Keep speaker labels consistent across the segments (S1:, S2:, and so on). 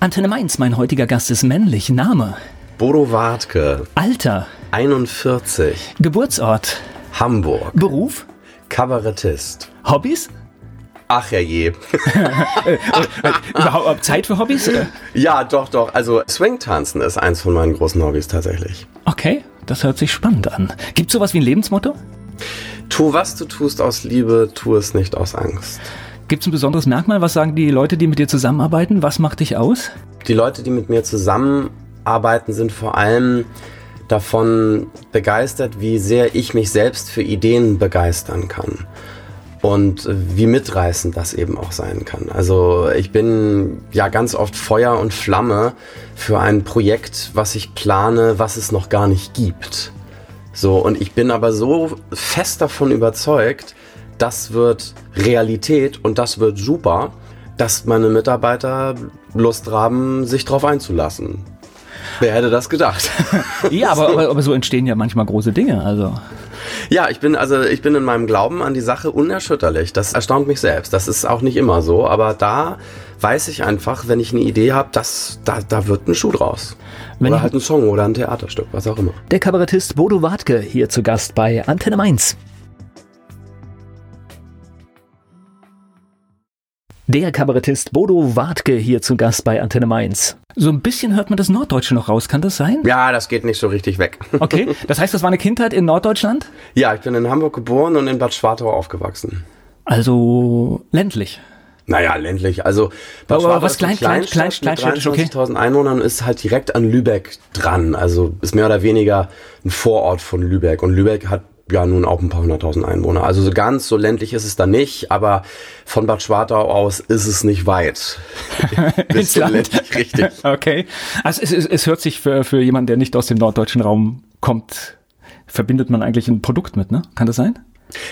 S1: Antenne Mainz, mein heutiger Gast ist männlich. Name?
S2: Bodo Wartke.
S1: Alter?
S2: 41.
S1: Geburtsort?
S2: Hamburg.
S1: Beruf?
S2: Kabarettist.
S1: Hobbys?
S2: Ach ja je.
S1: Überhaupt Zeit für Hobbys?
S2: Ja, doch, doch. Also Swing-Tanzen ist eins von meinen großen Hobbys tatsächlich.
S1: Okay, das hört sich spannend an. Gibt sowas wie ein Lebensmotto?
S2: Tu, was du tust aus Liebe, tu es nicht aus Angst.
S1: Gibt es ein besonderes Merkmal? Was sagen die Leute, die mit dir zusammenarbeiten? Was macht dich aus?
S2: Die Leute, die mit mir zusammenarbeiten, sind vor allem davon begeistert, wie sehr ich mich selbst für Ideen begeistern kann. Und wie mitreißend das eben auch sein kann. Also ich bin ja ganz oft Feuer und Flamme für ein Projekt, was ich plane, was es noch gar nicht gibt. So, und ich bin aber so fest davon überzeugt, das wird Realität und das wird super, dass meine Mitarbeiter Lust haben, sich darauf einzulassen. Wer hätte das gedacht?
S1: ja, aber, aber, aber so entstehen ja manchmal große Dinge. Also.
S2: Ja, ich bin also ich bin in meinem Glauben an die Sache unerschütterlich. Das erstaunt mich selbst. Das ist auch nicht immer so, aber da weiß ich einfach, wenn ich eine Idee habe, dass da, da wird ein Schuh draus. Wenn oder halt ein Song oder ein Theaterstück, was auch immer.
S1: Der Kabarettist Bodo Wartke hier zu Gast bei Antenne Mainz. Der Kabarettist Bodo Wartke hier zu Gast bei Antenne Mainz. So ein bisschen hört man das Norddeutsche noch raus, kann das sein?
S2: Ja, das geht nicht so richtig weg.
S1: Okay, das heißt, das war eine Kindheit in Norddeutschland?
S2: Ja, ich bin in Hamburg geboren und in Bad Schwartau aufgewachsen.
S1: Also ländlich.
S2: Naja, ländlich. Also
S1: Bad aber, aber was klein, klein, klein, klein, klein,
S2: okay. 23.000 Einwohnern ist halt direkt an Lübeck dran. Also ist mehr oder weniger ein Vorort von Lübeck. Und Lübeck hat ja nun auch ein paar hunderttausend Einwohner. Also so ganz so ländlich ist es da nicht, aber von Bad Schwartau aus ist es nicht weit.
S1: Ins Land. Ländlich, richtig. Okay. Also es, es, es hört sich für, für jemanden, der nicht aus dem norddeutschen Raum kommt, verbindet man eigentlich ein Produkt mit, ne? Kann das sein?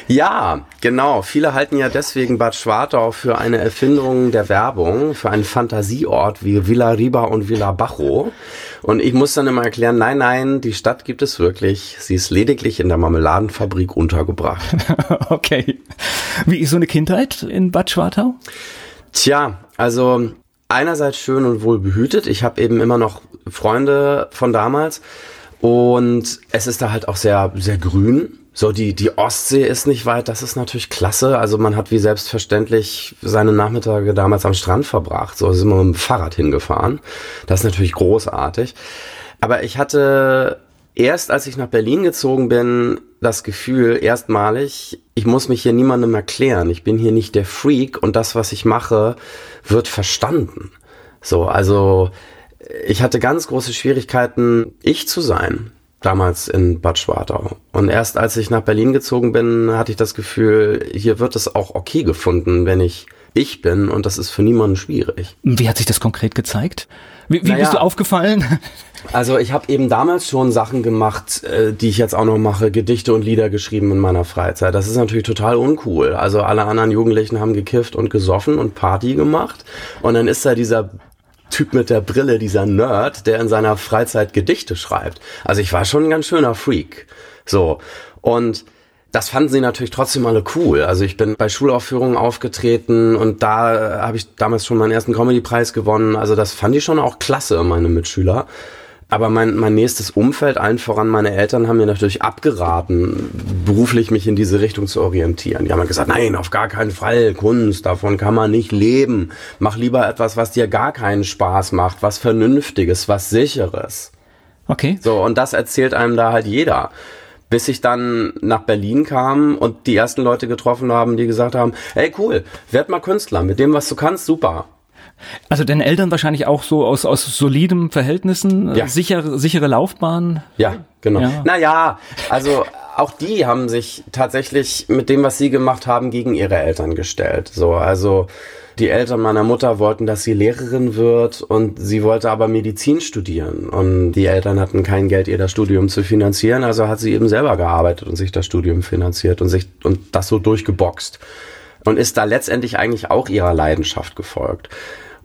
S2: Ja, genau. Viele halten ja deswegen Bad Schwartau für eine Erfindung der Werbung, für einen Fantasieort wie Villa Riba und Villa Bajo. Und ich muss dann immer erklären, nein, nein, die Stadt gibt es wirklich. Sie ist lediglich in der Marmeladenfabrik untergebracht.
S1: okay. Wie ist so eine Kindheit in Bad Schwartau?
S2: Tja, also einerseits schön und wohl behütet. Ich habe eben immer noch Freunde von damals. Und es ist da halt auch sehr, sehr grün. So, die, die Ostsee ist nicht weit, das ist natürlich klasse. Also man hat wie selbstverständlich seine Nachmittage damals am Strand verbracht. So sind wir mit dem Fahrrad hingefahren. Das ist natürlich großartig. Aber ich hatte erst, als ich nach Berlin gezogen bin, das Gefühl, erstmalig, ich muss mich hier niemandem erklären. Ich bin hier nicht der Freak und das, was ich mache, wird verstanden. So, also ich hatte ganz große Schwierigkeiten, ich zu sein damals in Bad Schwartau. Und erst als ich nach Berlin gezogen bin, hatte ich das Gefühl, hier wird es auch okay gefunden, wenn ich ich bin und das ist für niemanden schwierig.
S1: Wie hat sich das konkret gezeigt? Wie, wie naja, bist du aufgefallen?
S2: Also ich habe eben damals schon Sachen gemacht, äh, die ich jetzt auch noch mache, Gedichte und Lieder geschrieben in meiner Freizeit. Das ist natürlich total uncool. Also alle anderen Jugendlichen haben gekifft und gesoffen und Party gemacht und dann ist da dieser Typ mit der Brille, dieser Nerd, der in seiner Freizeit Gedichte schreibt. Also ich war schon ein ganz schöner Freak. So. Und das fanden sie natürlich trotzdem alle cool. Also ich bin bei Schulaufführungen aufgetreten und da habe ich damals schon meinen ersten Comedy-Preis gewonnen. Also das fand ich schon auch klasse, meine Mitschüler. Aber mein, mein nächstes Umfeld, allen voran meine Eltern, haben mir natürlich abgeraten, beruflich mich in diese Richtung zu orientieren. Die haben gesagt, nein, auf gar keinen Fall, Kunst, davon kann man nicht leben. Mach lieber etwas, was dir gar keinen Spaß macht, was Vernünftiges, was Sicheres.
S1: Okay.
S2: So, und das erzählt einem da halt jeder bis ich dann nach Berlin kam und die ersten Leute getroffen haben, die gesagt haben, hey cool, werd mal Künstler, mit dem, was du kannst, super.
S1: Also deine Eltern wahrscheinlich auch so aus, aus soliden Verhältnissen, ja. sichere, sichere Laufbahn?
S2: Ja, genau. Ja. Naja, also auch die haben sich tatsächlich mit dem, was sie gemacht haben, gegen ihre Eltern gestellt. So, also die Eltern meiner Mutter wollten, dass sie Lehrerin wird und sie wollte aber Medizin studieren. Und die Eltern hatten kein Geld, ihr das Studium zu finanzieren, also hat sie eben selber gearbeitet und sich das Studium finanziert und sich und das so durchgeboxt. Und ist da letztendlich eigentlich auch ihrer Leidenschaft gefolgt.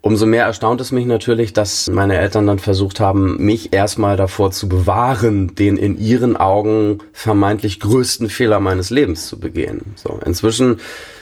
S2: Umso mehr erstaunt es mich natürlich, dass meine Eltern dann versucht haben, mich erstmal davor zu bewahren, den in ihren Augen vermeintlich größten Fehler meines Lebens zu begehen. So, inzwischen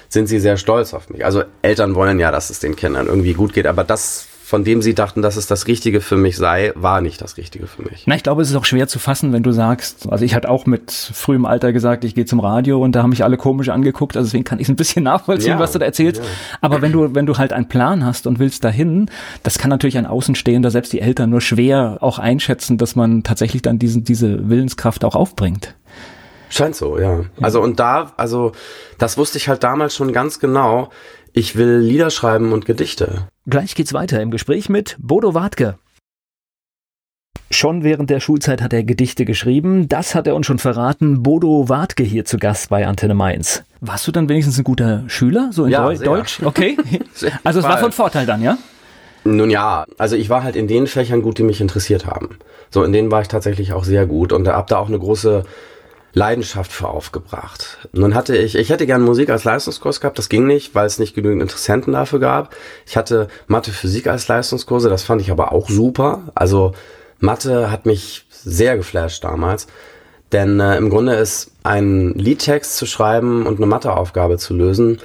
S2: sind sie sehr stolz auf mich. Also Eltern wollen ja, dass es den Kindern irgendwie gut geht, aber das von dem sie dachten, dass es das Richtige für mich sei, war nicht das Richtige für mich.
S1: Na, ich glaube, es ist auch schwer zu fassen, wenn du sagst, also ich hatte auch mit frühem Alter gesagt, ich gehe zum Radio und da haben mich alle komisch angeguckt, also deswegen kann ich es ein bisschen nachvollziehen, ja, was du da erzählst. Ja. Aber wenn du, wenn du halt einen Plan hast und willst dahin, das kann natürlich ein Außenstehender, selbst die Eltern, nur schwer auch einschätzen, dass man tatsächlich dann diesen, diese Willenskraft auch aufbringt.
S2: Scheint so, ja. Also und da, also das wusste ich halt damals schon ganz genau. Ich will Lieder schreiben und Gedichte.
S1: Gleich geht's weiter im Gespräch mit Bodo Wartke. Schon während der Schulzeit hat er Gedichte geschrieben. Das hat er uns schon verraten. Bodo Wartke hier zu Gast bei Antenne Mainz. Warst du dann wenigstens ein guter Schüler? So in ja, Deu sehr. Deutsch? Okay. also es war von Vorteil dann, ja?
S2: Nun ja, also ich war halt in den Fächern gut, die mich interessiert haben. So, in denen war ich tatsächlich auch sehr gut und hab da auch eine große Leidenschaft für aufgebracht. nun hatte ich, ich hätte gern Musik als Leistungskurs gehabt, das ging nicht, weil es nicht genügend Interessenten dafür gab. Ich hatte Mathe, Physik als Leistungskurse, das fand ich aber auch super. Also Mathe hat mich sehr geflasht damals. Denn äh, im Grunde ist ein Liedtext zu schreiben und eine Matheaufgabe zu lösen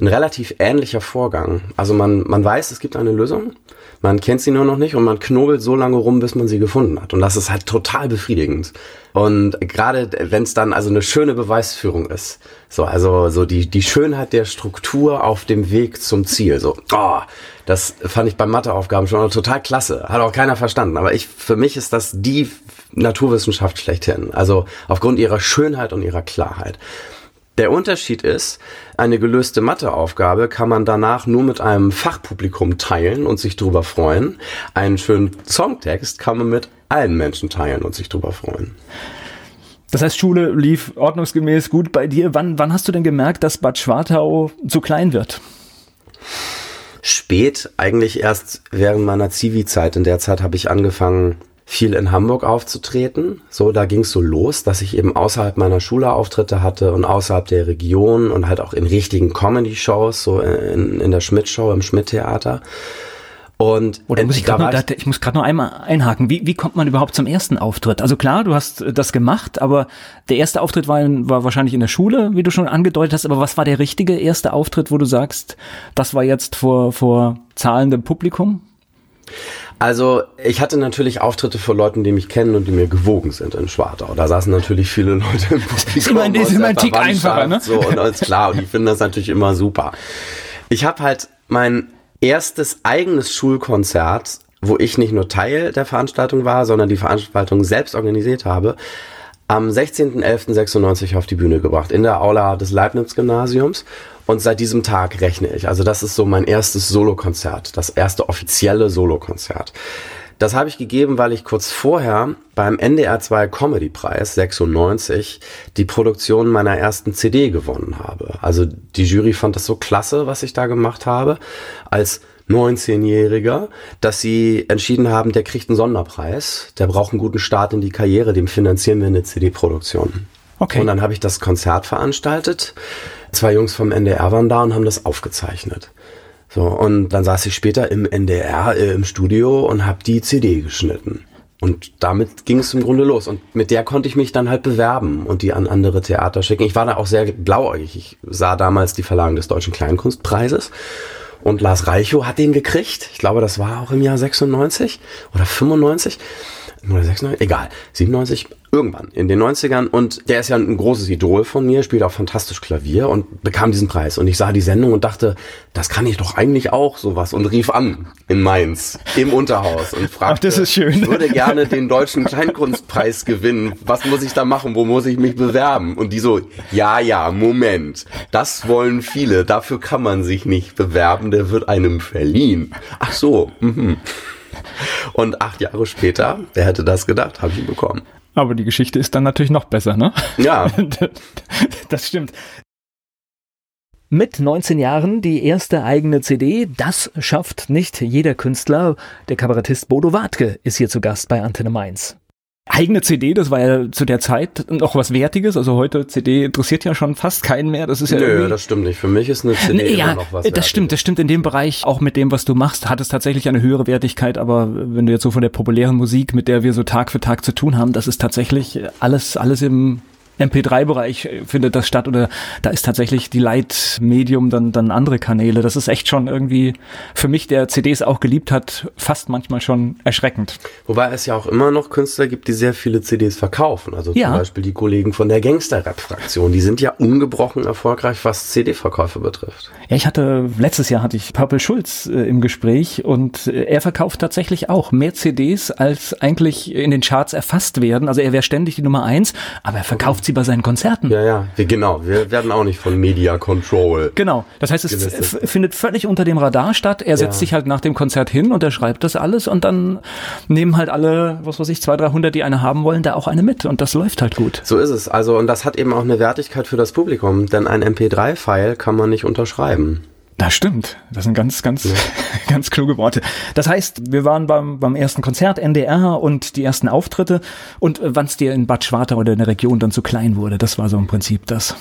S2: ein relativ ähnlicher Vorgang. Also man, man weiß, es gibt eine Lösung man kennt sie nur noch nicht und man knobelt so lange rum, bis man sie gefunden hat. Und das ist halt total befriedigend. Und gerade wenn es dann also eine schöne Beweisführung ist, so also so die die Schönheit der Struktur auf dem Weg zum Ziel, so oh, das fand ich bei Matheaufgaben schon total klasse. Hat auch keiner verstanden, aber ich für mich ist das die Naturwissenschaft schlechthin. Also aufgrund ihrer Schönheit und ihrer Klarheit. Der Unterschied ist, eine gelöste Matheaufgabe kann man danach nur mit einem Fachpublikum teilen und sich drüber freuen. Einen schönen Songtext kann man mit allen Menschen teilen und sich drüber freuen.
S1: Das heißt, Schule lief ordnungsgemäß gut bei dir. Wann, wann hast du denn gemerkt, dass Bad Schwartau zu klein wird?
S2: Spät, eigentlich erst während meiner Zivi-Zeit. In der Zeit habe ich angefangen, viel in Hamburg aufzutreten. So, da ging es so los, dass ich eben außerhalb meiner Schule Auftritte hatte und außerhalb der Region und halt auch in richtigen Comedy-Shows, so in, in der Schmidt-Show im Schmidt-Theater. Und
S1: Oder muss ich, grad noch, ich, ich muss gerade noch einmal einhaken. Wie, wie kommt man überhaupt zum ersten Auftritt? Also klar, du hast das gemacht, aber der erste Auftritt war, war wahrscheinlich in der Schule, wie du schon angedeutet hast. Aber was war der richtige erste Auftritt, wo du sagst, das war jetzt vor, vor zahlendem Publikum?
S2: Also ich hatte natürlich Auftritte vor Leuten, die mich kennen und die mir gewogen sind in Schwartau. Da saßen natürlich viele Leute im Publikum.
S1: Ist immer, ist immer ein Tick einfacher, ne?
S2: So, und alles klar. Und die finden das natürlich immer super. Ich habe halt mein erstes eigenes Schulkonzert, wo ich nicht nur Teil der Veranstaltung war, sondern die Veranstaltung selbst organisiert habe, am 16.11.96 auf die Bühne gebracht, in der Aula des Leibniz-Gymnasiums. Und seit diesem Tag rechne ich. Also das ist so mein erstes Solokonzert, das erste offizielle Solokonzert. Das habe ich gegeben, weil ich kurz vorher beim NDR 2 Comedy Preis 96 die Produktion meiner ersten CD gewonnen habe. Also die Jury fand das so klasse, was ich da gemacht habe, als 19-Jähriger, dass sie entschieden haben, der kriegt einen Sonderpreis, der braucht einen guten Start in die Karriere, dem finanzieren wir eine CD-Produktion. Okay. Und dann habe ich das Konzert veranstaltet zwei Jungs vom NDR waren da und haben das aufgezeichnet. So, und dann saß ich später im NDR äh, im Studio und habe die CD geschnitten. Und damit ging es im Grunde los. Und mit der konnte ich mich dann halt bewerben und die an andere Theater schicken. Ich war da auch sehr blauäugig. Ich sah damals die Verlagen des Deutschen Kleinkunstpreises. Und Lars Reichow hat den gekriegt. Ich glaube, das war auch im Jahr 96 oder 95 oder 96, egal, 97, irgendwann in den 90ern und der ist ja ein großes Idol von mir, spielt auch fantastisch Klavier und bekam diesen Preis. Und ich sah die Sendung und dachte, das kann ich doch eigentlich auch sowas. Und rief an in Mainz im Unterhaus und fragte, Ach,
S1: das ist schön.
S2: ich würde gerne den deutschen Kleinkunstpreis gewinnen, was muss ich da machen, wo muss ich mich bewerben? Und die so, ja, ja, Moment, das wollen viele, dafür kann man sich nicht bewerben, der wird einem verliehen. Ach so, mhm. Und acht Jahre später, wer hätte das gedacht, habe ich ihn bekommen.
S1: Aber die Geschichte ist dann natürlich noch besser, ne?
S2: Ja.
S1: das stimmt. Mit 19 Jahren die erste eigene CD, das schafft nicht jeder Künstler. Der Kabarettist Bodo Wartke ist hier zu Gast bei Antenne Mainz eigene CD, das war ja zu der Zeit noch was Wertiges. Also heute CD interessiert ja schon fast keinen mehr. Das ist ja
S2: Nö, das stimmt nicht. Für mich ist eine CD
S1: ja, immer noch was. Das Wertiges. stimmt, das stimmt in dem Bereich. Auch mit dem, was du machst, hat es tatsächlich eine höhere Wertigkeit. Aber wenn du jetzt so von der populären Musik, mit der wir so Tag für Tag zu tun haben, das ist tatsächlich alles, alles im MP3-Bereich äh, findet das statt oder da ist tatsächlich die Leitmedium dann, dann andere Kanäle. Das ist echt schon irgendwie für mich, der CDs auch geliebt hat, fast manchmal schon erschreckend.
S2: Wobei es ja auch immer noch Künstler gibt, die sehr viele CDs verkaufen. Also ja. zum Beispiel die Kollegen von der Gangster-Rap-Fraktion. Die sind ja ungebrochen erfolgreich, was CD-Verkäufe betrifft.
S1: Ja, ich hatte, letztes Jahr hatte ich Purple Schulz äh, im Gespräch und äh, er verkauft tatsächlich auch mehr CDs, als eigentlich in den Charts erfasst werden. Also er wäre ständig die Nummer eins, aber er verkauft sie bei seinen Konzerten.
S2: Ja, ja, wir, genau. Wir werden auch nicht von Media Control.
S1: Genau. Das heißt, es findet völlig unter dem Radar statt. Er setzt ja. sich halt nach dem Konzert hin und er schreibt das alles und dann nehmen halt alle, was weiß ich, 200, 300, die eine haben wollen, da auch eine mit und das läuft halt gut.
S2: So ist es. Also und das hat eben auch eine Wertigkeit für das Publikum, denn ein MP3-File kann man nicht unterschreiben.
S1: Das stimmt. Das sind ganz, ganz, ja. ganz kluge Worte. Das heißt, wir waren beim, beim ersten Konzert, NDR und die ersten Auftritte und äh, wann es dir in Bad Schwartau oder in der Region dann zu klein wurde, das war so im Prinzip das.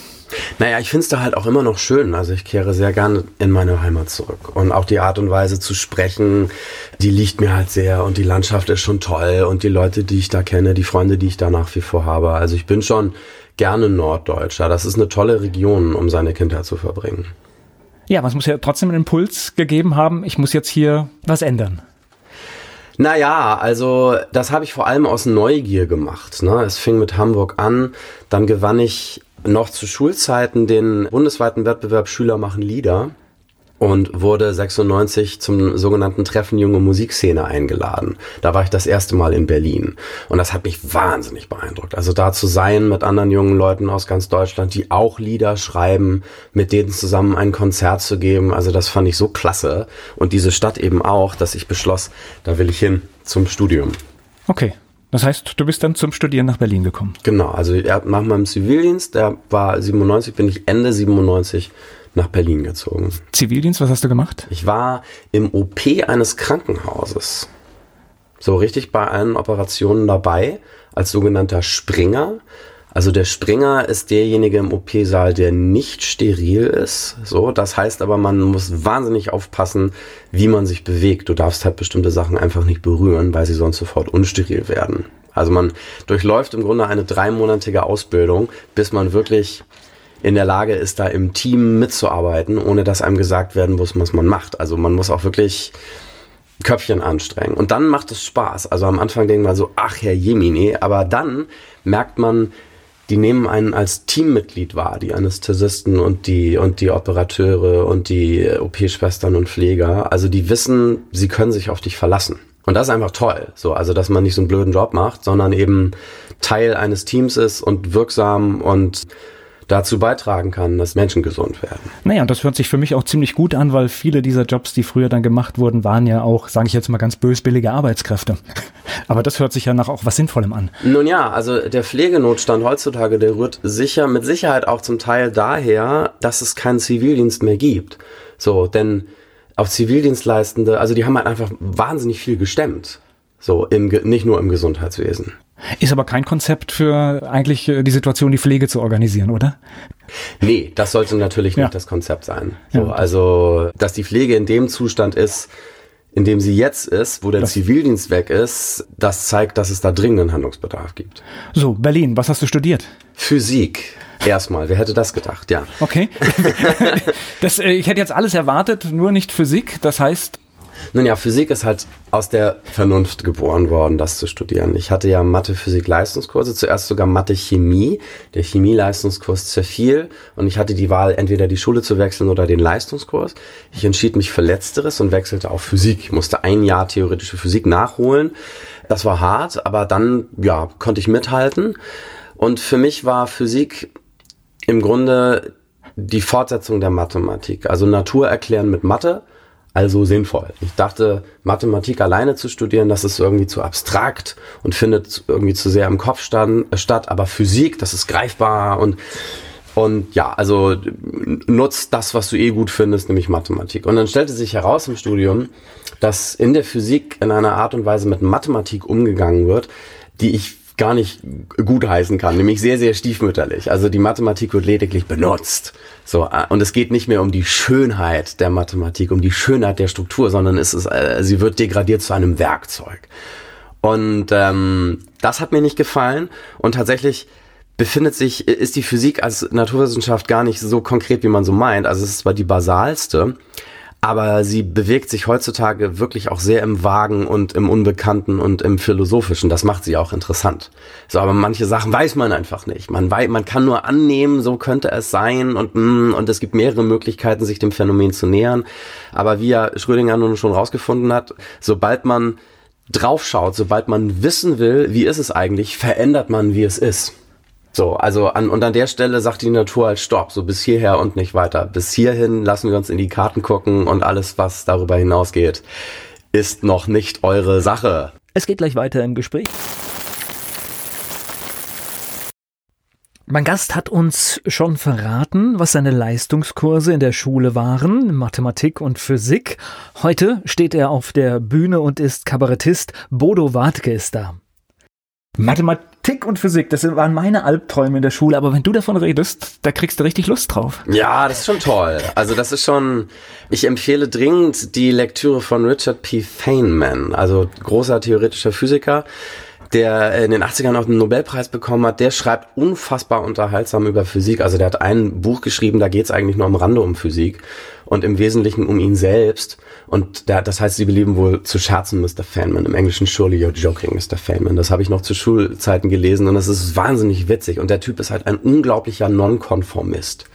S2: Naja, ich finde es da halt auch immer noch schön. Also ich kehre sehr gern in meine Heimat zurück. Und auch die Art und Weise zu sprechen, die liegt mir halt sehr und die Landschaft ist schon toll und die Leute, die ich da kenne, die Freunde, die ich da nach wie vor habe. Also ich bin schon gerne Norddeutscher. Das ist eine tolle Region, um seine Kindheit zu verbringen.
S1: Ja, es muss ja trotzdem einen Impuls gegeben haben, ich muss jetzt hier was ändern.
S2: Naja, also das habe ich vor allem aus Neugier gemacht. Ne? Es fing mit Hamburg an, dann gewann ich noch zu Schulzeiten den bundesweiten Wettbewerb Schüler machen Lieder und wurde 96 zum sogenannten Treffen Junge Musikszene eingeladen. Da war ich das erste Mal in Berlin und das hat mich wahnsinnig beeindruckt. Also da zu sein mit anderen jungen Leuten aus ganz Deutschland, die auch Lieder schreiben, mit denen zusammen ein Konzert zu geben, also das fand ich so klasse und diese Stadt eben auch, dass ich beschloss, da will ich hin zum Studium.
S1: Okay. Das heißt, du bist dann zum Studieren nach Berlin gekommen.
S2: Genau, also nach meinem Zivildienst, der war 97, bin ich Ende 97 nach Berlin gezogen.
S1: Zivildienst, was hast du gemacht?
S2: Ich war im OP eines Krankenhauses. So richtig bei allen Operationen dabei, als sogenannter Springer. Also der Springer ist derjenige im OP-Saal, der nicht steril ist. So, das heißt aber, man muss wahnsinnig aufpassen, wie man sich bewegt. Du darfst halt bestimmte Sachen einfach nicht berühren, weil sie sonst sofort unsteril werden. Also man durchläuft im Grunde eine dreimonatige Ausbildung, bis man wirklich in der Lage ist, da im Team mitzuarbeiten, ohne dass einem gesagt werden muss, was man macht. Also man muss auch wirklich Köpfchen anstrengen. Und dann macht es Spaß. Also am Anfang denkt man so, ach Herr Jemine, aber dann merkt man, die nehmen einen als Teammitglied wahr, die Anästhesisten und die, und die Operateure und die OP-Schwestern und Pfleger. Also die wissen, sie können sich auf dich verlassen. Und das ist einfach toll. So, also, dass man nicht so einen blöden Job macht, sondern eben Teil eines Teams ist und wirksam und dazu beitragen kann, dass Menschen gesund werden.
S1: Naja, und das hört sich für mich auch ziemlich gut an, weil viele dieser Jobs, die früher dann gemacht wurden, waren ja auch, sage ich jetzt mal ganz bösbillige Arbeitskräfte. Aber das hört sich ja nach auch was Sinnvollem an.
S2: Nun ja, also der Pflegenotstand heutzutage, der rührt sicher, mit Sicherheit auch zum Teil daher, dass es keinen Zivildienst mehr gibt. So, denn auch Zivildienstleistende, also die haben halt einfach wahnsinnig viel gestemmt. So, im, nicht nur im Gesundheitswesen.
S1: Ist aber kein Konzept für eigentlich äh, die Situation, die Pflege zu organisieren, oder?
S2: Nee, das sollte natürlich ja. nicht das Konzept sein. So, ja. Also, dass die Pflege in dem Zustand ist, in dem sie jetzt ist, wo der das Zivildienst weg ist, das zeigt, dass es da dringenden Handlungsbedarf gibt.
S1: So, Berlin, was hast du studiert?
S2: Physik. Erstmal, wer hätte das gedacht, ja.
S1: Okay. das, äh, ich hätte jetzt alles erwartet, nur nicht Physik. Das heißt,
S2: nun ja, Physik ist halt aus der Vernunft geboren worden, das zu studieren. Ich hatte ja Mathe, Physik, Leistungskurse, zuerst sogar Mathe, Chemie. Der Chemie-Leistungskurs zerfiel und ich hatte die Wahl, entweder die Schule zu wechseln oder den Leistungskurs. Ich entschied mich für Letzteres und wechselte auf Physik. Ich musste ein Jahr theoretische Physik nachholen. Das war hart, aber dann, ja, konnte ich mithalten. Und für mich war Physik im Grunde die Fortsetzung der Mathematik. Also Natur erklären mit Mathe also sinnvoll. Ich dachte, Mathematik alleine zu studieren, das ist irgendwie zu abstrakt und findet irgendwie zu sehr im Kopf stand, statt, aber Physik, das ist greifbar und und ja, also nutzt das, was du eh gut findest, nämlich Mathematik. Und dann stellte sich heraus im Studium, dass in der Physik in einer Art und Weise mit Mathematik umgegangen wird, die ich gar nicht gut heißen kann, nämlich sehr, sehr stiefmütterlich. Also die Mathematik wird lediglich benutzt. So, äh, und es geht nicht mehr um die Schönheit der Mathematik, um die Schönheit der Struktur, sondern es ist, äh, sie wird degradiert zu einem Werkzeug. Und ähm, das hat mir nicht gefallen. Und tatsächlich befindet sich, ist die Physik als Naturwissenschaft gar nicht so konkret, wie man so meint. Also es ist zwar die basalste, aber sie bewegt sich heutzutage wirklich auch sehr im Vagen und im Unbekannten und im Philosophischen. Das macht sie auch interessant. So, aber manche Sachen weiß man einfach nicht. Man weiß, man kann nur annehmen, so könnte es sein und mm, und es gibt mehrere Möglichkeiten, sich dem Phänomen zu nähern. Aber wie ja Schrödinger nun schon rausgefunden hat, sobald man draufschaut, sobald man wissen will, wie ist es eigentlich, verändert man, wie es ist. So, also an, und an der Stelle sagt die Natur halt Stopp, so bis hierher und nicht weiter. Bis hierhin lassen wir uns in die Karten gucken und alles, was darüber hinausgeht, ist noch nicht eure Sache.
S1: Es geht gleich weiter im Gespräch. Mein Gast hat uns schon verraten, was seine Leistungskurse in der Schule waren, Mathematik und Physik. Heute steht er auf der Bühne und ist Kabarettist. Bodo Wartke ist da. Mathematik und Physik, das waren meine Albträume in der Schule, aber wenn du davon redest, da kriegst du richtig Lust drauf.
S2: Ja, das ist schon toll. Also das ist schon, ich empfehle dringend die Lektüre von Richard P. Feynman, also großer theoretischer Physiker, der in den 80ern auch einen Nobelpreis bekommen hat, der schreibt unfassbar unterhaltsam über Physik. Also der hat ein Buch geschrieben, da geht es eigentlich nur am Rande um Physik und im Wesentlichen um ihn selbst. Und der, das heißt, sie belieben wohl zu scherzen, Mr. Feynman. Im Englischen surely you're joking, Mr. Feynman. Das habe ich noch zu Schulzeiten gelesen und das ist wahnsinnig witzig. Und der Typ ist halt ein unglaublicher Nonkonformist.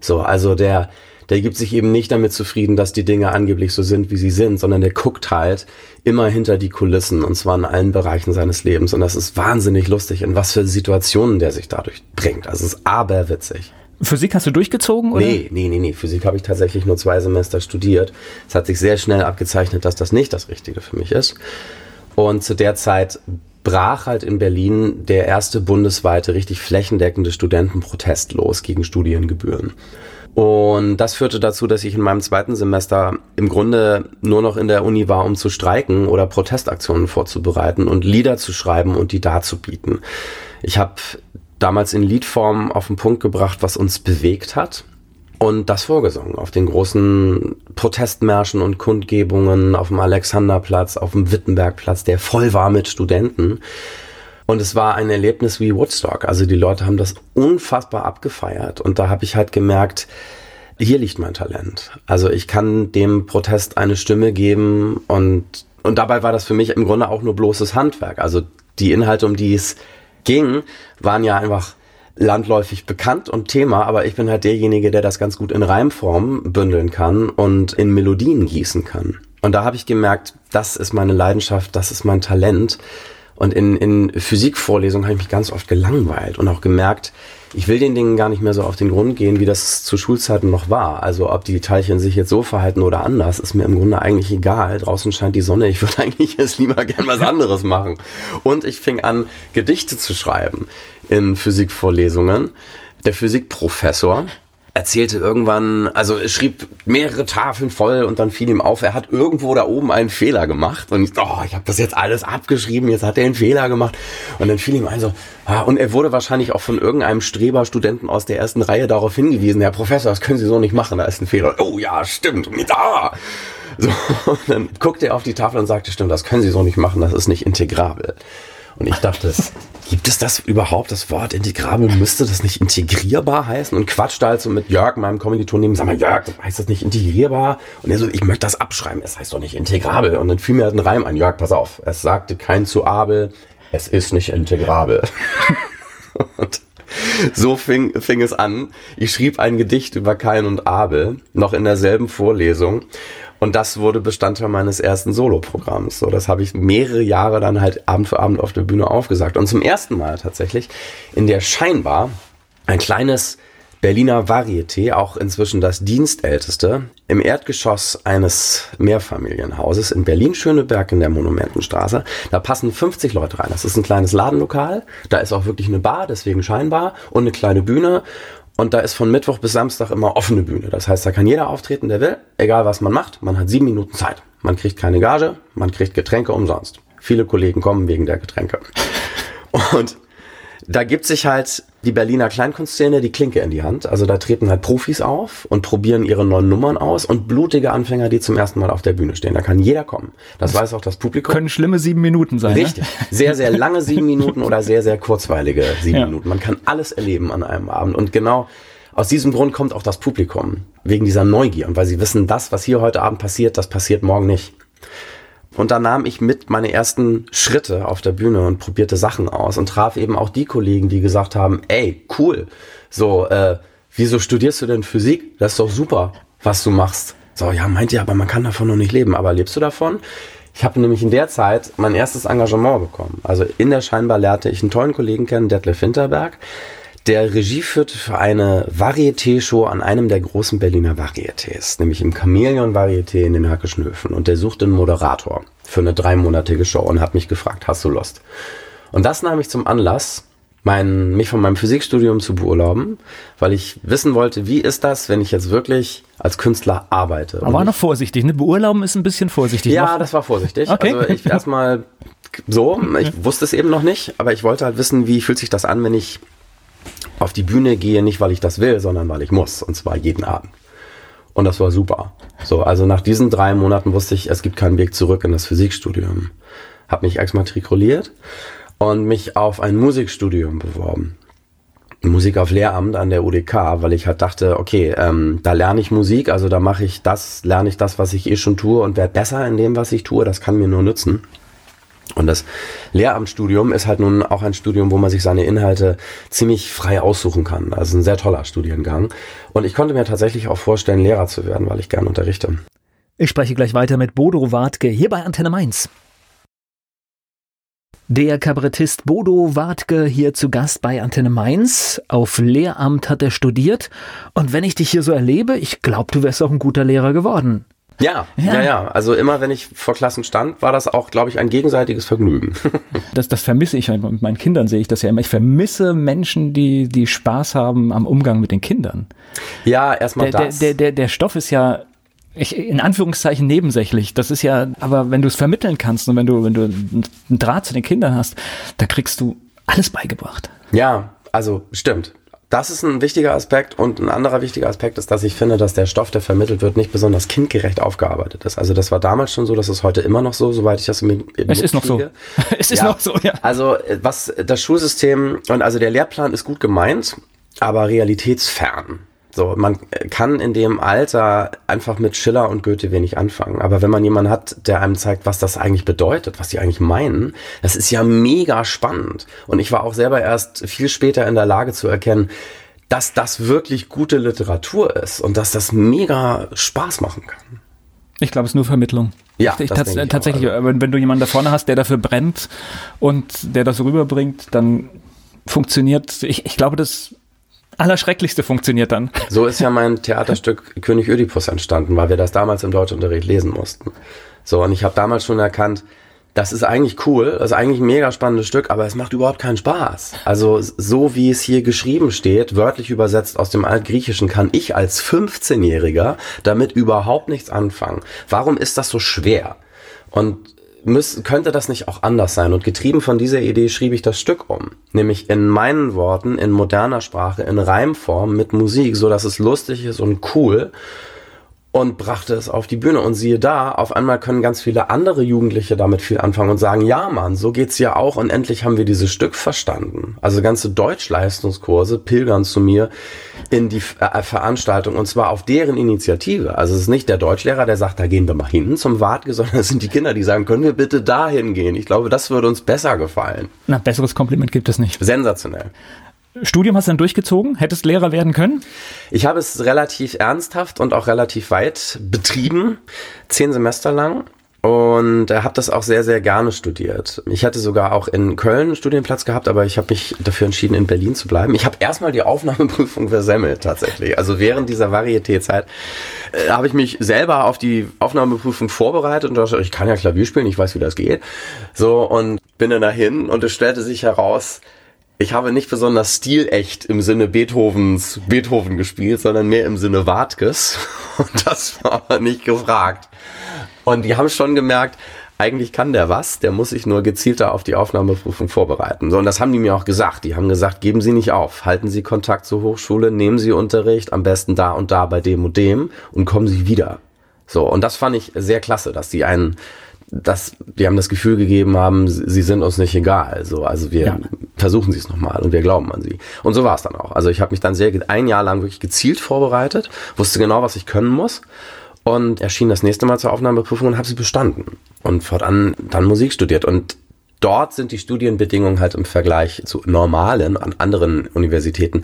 S2: So, also der, der gibt sich eben nicht damit zufrieden, dass die Dinge angeblich so sind, wie sie sind, sondern der guckt halt immer hinter die Kulissen und zwar in allen Bereichen seines Lebens. Und das ist wahnsinnig lustig, in was für Situationen der sich dadurch bringt. Also es ist aberwitzig.
S1: Physik hast du durchgezogen? Oder?
S2: Nee, nee, nee, nee. Physik habe ich tatsächlich nur zwei Semester studiert. Es hat sich sehr schnell abgezeichnet, dass das nicht das Richtige für mich ist. Und zu der Zeit brach halt in Berlin der erste bundesweite, richtig flächendeckende Studentenprotest los gegen Studiengebühren. Und das führte dazu, dass ich in meinem zweiten Semester im Grunde nur noch in der Uni war, um zu streiken oder Protestaktionen vorzubereiten und Lieder zu schreiben und die darzubieten. Ich habe damals in Liedform auf den Punkt gebracht, was uns bewegt hat und das vorgesungen auf den großen Protestmärschen und Kundgebungen auf dem Alexanderplatz, auf dem Wittenbergplatz, der voll war mit Studenten. Und es war ein Erlebnis wie Woodstock. Also die Leute haben das unfassbar abgefeiert. Und da habe ich halt gemerkt, hier liegt mein Talent. Also ich kann dem Protest eine Stimme geben und, und dabei war das für mich im Grunde auch nur bloßes Handwerk. Also die Inhalte, um die es ging, waren ja einfach landläufig bekannt und Thema, aber ich bin halt derjenige, der das ganz gut in Reimform bündeln kann und in Melodien gießen kann. Und da habe ich gemerkt, das ist meine Leidenschaft, das ist mein Talent. Und in, in Physikvorlesungen habe ich mich ganz oft gelangweilt und auch gemerkt, ich will den Dingen gar nicht mehr so auf den Grund gehen, wie das zu Schulzeiten noch war. Also ob die Teilchen sich jetzt so verhalten oder anders, ist mir im Grunde eigentlich egal. Draußen scheint die Sonne, ich würde eigentlich jetzt lieber gern was anderes machen. Und ich fing an, Gedichte zu schreiben in Physikvorlesungen. Der Physikprofessor, erzählte irgendwann, also er schrieb mehrere Tafeln voll und dann fiel ihm auf, er hat irgendwo da oben einen Fehler gemacht und ich, oh, ich habe das jetzt alles abgeschrieben, jetzt hat er einen Fehler gemacht und dann fiel ihm ein so, ah, und er wurde wahrscheinlich auch von irgendeinem Streberstudenten aus der ersten Reihe darauf hingewiesen, Herr Professor, das können Sie so nicht machen, da ist ein Fehler. Oh ja, stimmt, da. So, und dann guckte er auf die Tafel und sagte, stimmt, das können Sie so nicht machen, das ist nicht integrabel. Und ich dachte, gibt es das überhaupt, das Wort integrabel? Müsste das nicht integrierbar heißen? Und quatschte halt so mit Jörg, meinem Kommiliton neben, sag mal, Jörg, heißt das nicht integrierbar? Und er so, ich möchte das abschreiben, es heißt doch nicht integrabel. Und dann fiel mir halt ein Reim ein, Jörg, pass auf, es sagte kein zu Abel, es ist nicht integrabel. und so fing, fing es an. Ich schrieb ein Gedicht über Kain und Abel, noch in derselben Vorlesung. Und das wurde Bestandteil meines ersten Soloprogramms. So, das habe ich mehrere Jahre dann halt Abend für Abend auf der Bühne aufgesagt. Und zum ersten Mal tatsächlich in der scheinbar ein kleines Berliner Varieté, auch inzwischen das dienstälteste, im Erdgeschoss eines Mehrfamilienhauses in Berlin-Schöneberg in der Monumentenstraße. Da passen 50 Leute rein. Das ist ein kleines Ladenlokal. Da ist auch wirklich eine Bar, deswegen scheinbar, und eine kleine Bühne. Und da ist von Mittwoch bis Samstag immer offene Bühne. Das heißt, da kann jeder auftreten, der will, egal was man macht. Man hat sieben Minuten Zeit. Man kriegt keine Gage, man kriegt Getränke umsonst. Viele Kollegen kommen wegen der Getränke. Und da gibt sich halt die Berliner Kleinkunstszene die Klinke in die Hand. Also da treten halt Profis auf und probieren ihre neuen Nummern aus und blutige Anfänger, die zum ersten Mal auf der Bühne stehen. Da kann jeder kommen. Das, das weiß auch das Publikum.
S1: Können schlimme sieben Minuten sein.
S2: Ne? Richtig. Ne? Sehr, sehr lange sieben Minuten oder sehr, sehr kurzweilige sieben ja. Minuten. Man kann alles erleben an einem Abend. Und genau aus diesem Grund kommt auch das Publikum. Wegen dieser Neugier. Und weil sie wissen, das, was hier heute Abend passiert, das passiert morgen nicht. Und da nahm ich mit meine ersten Schritte auf der Bühne und probierte Sachen aus und traf eben auch die Kollegen, die gesagt haben, ey, cool, so, äh, wieso studierst du denn Physik? Das ist doch super, was du machst. So, ja, meint ihr, aber man kann davon noch nicht leben. Aber lebst du davon? Ich habe nämlich in der Zeit mein erstes Engagement bekommen. Also in der Scheinbar lernte ich einen tollen Kollegen kennen, Detlef Hinterberg, der Regie führte für eine Varieté-Show an einem der großen Berliner Varietés, nämlich im Chamäleon-Varieté in den Hackischen Höfen. Und der suchte einen Moderator für eine dreimonatige Show und hat mich gefragt, hast du Lust? Und das nahm ich zum Anlass, mein, mich von meinem Physikstudium zu beurlauben, weil ich wissen wollte, wie ist das, wenn ich jetzt wirklich als Künstler arbeite.
S1: Aber war noch vorsichtig, ne? Beurlauben ist ein bisschen vorsichtig.
S2: Ja, noch. das war vorsichtig. Okay. Also ich erstmal so, ich wusste es eben noch nicht, aber ich wollte halt wissen, wie fühlt sich das an, wenn ich auf die Bühne gehe, nicht weil ich das will, sondern weil ich muss. Und zwar jeden Abend. Und das war super. So, also nach diesen drei Monaten wusste ich, es gibt keinen Weg zurück in das Physikstudium. Hab mich exmatrikuliert und mich auf ein Musikstudium beworben. Musik auf Lehramt an der UDK, weil ich halt dachte, okay, ähm, da lerne ich Musik, also da mache ich das, lerne ich das, was ich eh schon tue und werde besser in dem, was ich tue, das kann mir nur nützen. Und das Lehramtsstudium ist halt nun auch ein Studium, wo man sich seine Inhalte ziemlich frei aussuchen kann. Also ein sehr toller Studiengang. Und ich konnte mir tatsächlich auch vorstellen, Lehrer zu werden, weil ich gern unterrichte.
S1: Ich spreche gleich weiter mit Bodo Wartke hier bei Antenne Mainz. Der Kabarettist Bodo Wartke hier zu Gast bei Antenne Mainz. Auf Lehramt hat er studiert. Und wenn ich dich hier so erlebe, ich glaube, du wärst auch ein guter Lehrer geworden.
S2: Ja, ja, ja, ja. Also immer, wenn ich vor Klassen stand, war das auch, glaube ich, ein gegenseitiges Vergnügen.
S1: das, das vermisse ich. Mit meinen Kindern sehe ich das ja immer. Ich vermisse Menschen, die, die Spaß haben am Umgang mit den Kindern.
S2: Ja, erstmal
S1: das. Der, der, der Stoff ist ja ich, in Anführungszeichen nebensächlich. Das ist ja, aber wenn du es vermitteln kannst und wenn du, wenn du einen Draht zu den Kindern hast, da kriegst du alles beigebracht.
S2: Ja, also stimmt. Das ist ein wichtiger Aspekt und ein anderer wichtiger Aspekt ist, dass ich finde, dass der Stoff, der vermittelt wird, nicht besonders kindgerecht aufgearbeitet ist. Also das war damals schon so, das ist heute immer noch so, soweit ich das mit,
S1: Es ist noch so.
S2: es ist ja. noch so, ja. Also was das Schulsystem und also der Lehrplan ist gut gemeint, aber realitätsfern. So, man kann in dem Alter einfach mit Schiller und Goethe wenig anfangen. Aber wenn man jemanden hat, der einem zeigt, was das eigentlich bedeutet, was die eigentlich meinen, das ist ja mega spannend. Und ich war auch selber erst viel später in der Lage zu erkennen, dass das wirklich gute Literatur ist und dass das mega Spaß machen kann.
S1: Ich glaube, es ist nur Vermittlung. Ja, ich, tats ich tatsächlich, also. wenn, wenn du jemanden da vorne hast, der dafür brennt und der das rüberbringt, dann funktioniert, ich, ich glaube, das Allerschrecklichste funktioniert dann.
S2: So ist ja mein Theaterstück König Ödipus entstanden, weil wir das damals im Deutschunterricht lesen mussten. So, und ich habe damals schon erkannt, das ist eigentlich cool, das ist eigentlich ein mega spannendes Stück, aber es macht überhaupt keinen Spaß. Also so wie es hier geschrieben steht, wörtlich übersetzt aus dem Altgriechischen, kann ich als 15-Jähriger damit überhaupt nichts anfangen. Warum ist das so schwer? Und müß, könnte das nicht auch anders sein? Und getrieben von dieser Idee schrieb ich das Stück um. Nämlich in meinen Worten, in moderner Sprache, in Reimform, mit Musik, so dass es lustig ist und cool und brachte es auf die Bühne. Und siehe da, auf einmal können ganz viele andere Jugendliche damit viel anfangen und sagen, ja Mann, so geht's ja auch und endlich haben wir dieses Stück verstanden. Also ganze Deutschleistungskurse pilgern zu mir in die äh, Veranstaltung und zwar auf deren Initiative. Also es ist nicht der Deutschlehrer, der sagt, da gehen wir mal hinten zum Wartge, sondern es sind die Kinder, die sagen, können wir bitte dahin gehen. Ich glaube, das würde uns besser gefallen.
S1: Na, besseres Kompliment gibt es nicht.
S2: Sensationell.
S1: Studium hast du dann durchgezogen? Hättest Lehrer werden können?
S2: Ich habe es relativ ernsthaft und auch relativ weit betrieben, zehn Semester lang. Und er hat das auch sehr, sehr gerne studiert. Ich hatte sogar auch in Köln einen Studienplatz gehabt, aber ich habe mich dafür entschieden, in Berlin zu bleiben. Ich habe erstmal die Aufnahmeprüfung versemmelt tatsächlich. Also während dieser Varieté-Zeit äh, habe ich mich selber auf die Aufnahmeprüfung vorbereitet und dachte, ich kann ja Klavier spielen, ich weiß, wie das geht. So, und bin dann dahin und es stellte sich heraus, ich habe nicht besonders stilecht im Sinne Beethovens Beethoven gespielt, sondern mehr im Sinne Wartkes. Und das war aber nicht gefragt. Und die haben schon gemerkt, eigentlich kann der was, der muss sich nur gezielter auf die Aufnahmeprüfung vorbereiten. So, und das haben die mir auch gesagt. Die haben gesagt, geben Sie nicht auf, halten Sie Kontakt zur Hochschule, nehmen Sie Unterricht, am besten da und da bei dem und dem und kommen Sie wieder. So, und das fand ich sehr klasse, dass die einen dass die haben das Gefühl gegeben haben, sie sind uns nicht egal. So, also wir ja. versuchen sie es nochmal und wir glauben an sie. Und so war es dann auch. Also ich habe mich dann sehr ein Jahr lang wirklich gezielt vorbereitet, wusste genau, was ich können muss und erschien das nächste Mal zur Aufnahmeprüfung und habe sie bestanden und fortan dann Musik studiert und dort sind die Studienbedingungen halt im Vergleich zu normalen an anderen Universitäten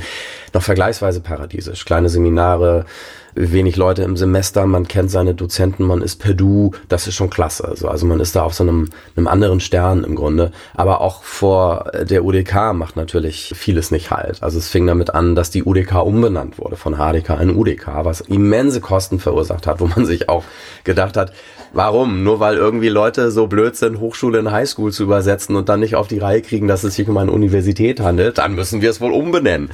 S2: noch vergleichsweise paradiesisch. Kleine Seminare, wenig Leute im Semester, man kennt seine Dozenten, man ist per Du, das ist schon klasse. Also, also man ist da auf so einem, einem anderen Stern im Grunde. Aber auch vor der UDK macht natürlich vieles nicht halt. Also es fing damit an, dass die UDK umbenannt wurde von HDK in UDK, was immense Kosten verursacht hat, wo man sich auch gedacht hat, warum? Nur weil irgendwie Leute so blöd sind, Hochschule in Highschool zu übersetzen und dann nicht auf die Reihe kriegen, dass es sich um eine Universität handelt, dann müssen wir es wohl umbenennen.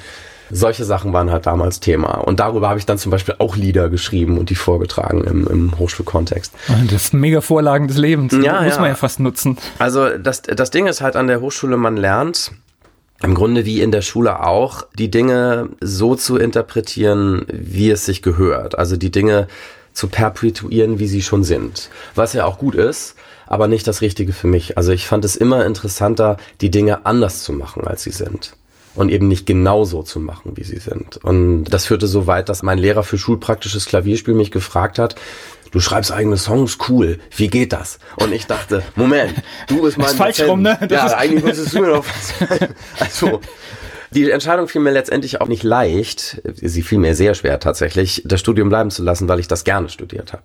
S2: Solche Sachen waren halt damals Thema. Und darüber habe ich dann zum Beispiel auch Lieder geschrieben und die vorgetragen im, im Hochschulkontext.
S1: Das sind mega Vorlagen des Lebens. Ja, muss ja. man ja fast nutzen.
S2: Also das, das Ding ist halt an der Hochschule, man lernt im Grunde wie in der Schule auch, die Dinge so zu interpretieren, wie es sich gehört. Also die Dinge zu perpetuieren, wie sie schon sind. Was ja auch gut ist, aber nicht das Richtige für mich. Also ich fand es immer interessanter, die Dinge anders zu machen, als sie sind und eben nicht genauso zu machen, wie sie sind. Und das führte so weit, dass mein Lehrer für schulpraktisches Klavierspiel mich gefragt hat, du schreibst eigene Songs, cool, wie geht das? Und ich dachte, Moment, du bist mein
S1: das ist falsch rum, ne? Das
S2: ja, eigentlich müsstest du mir noch was Also, die Entscheidung fiel mir letztendlich auch nicht leicht, sie fiel mir sehr schwer tatsächlich, das Studium bleiben zu lassen, weil ich das gerne studiert habe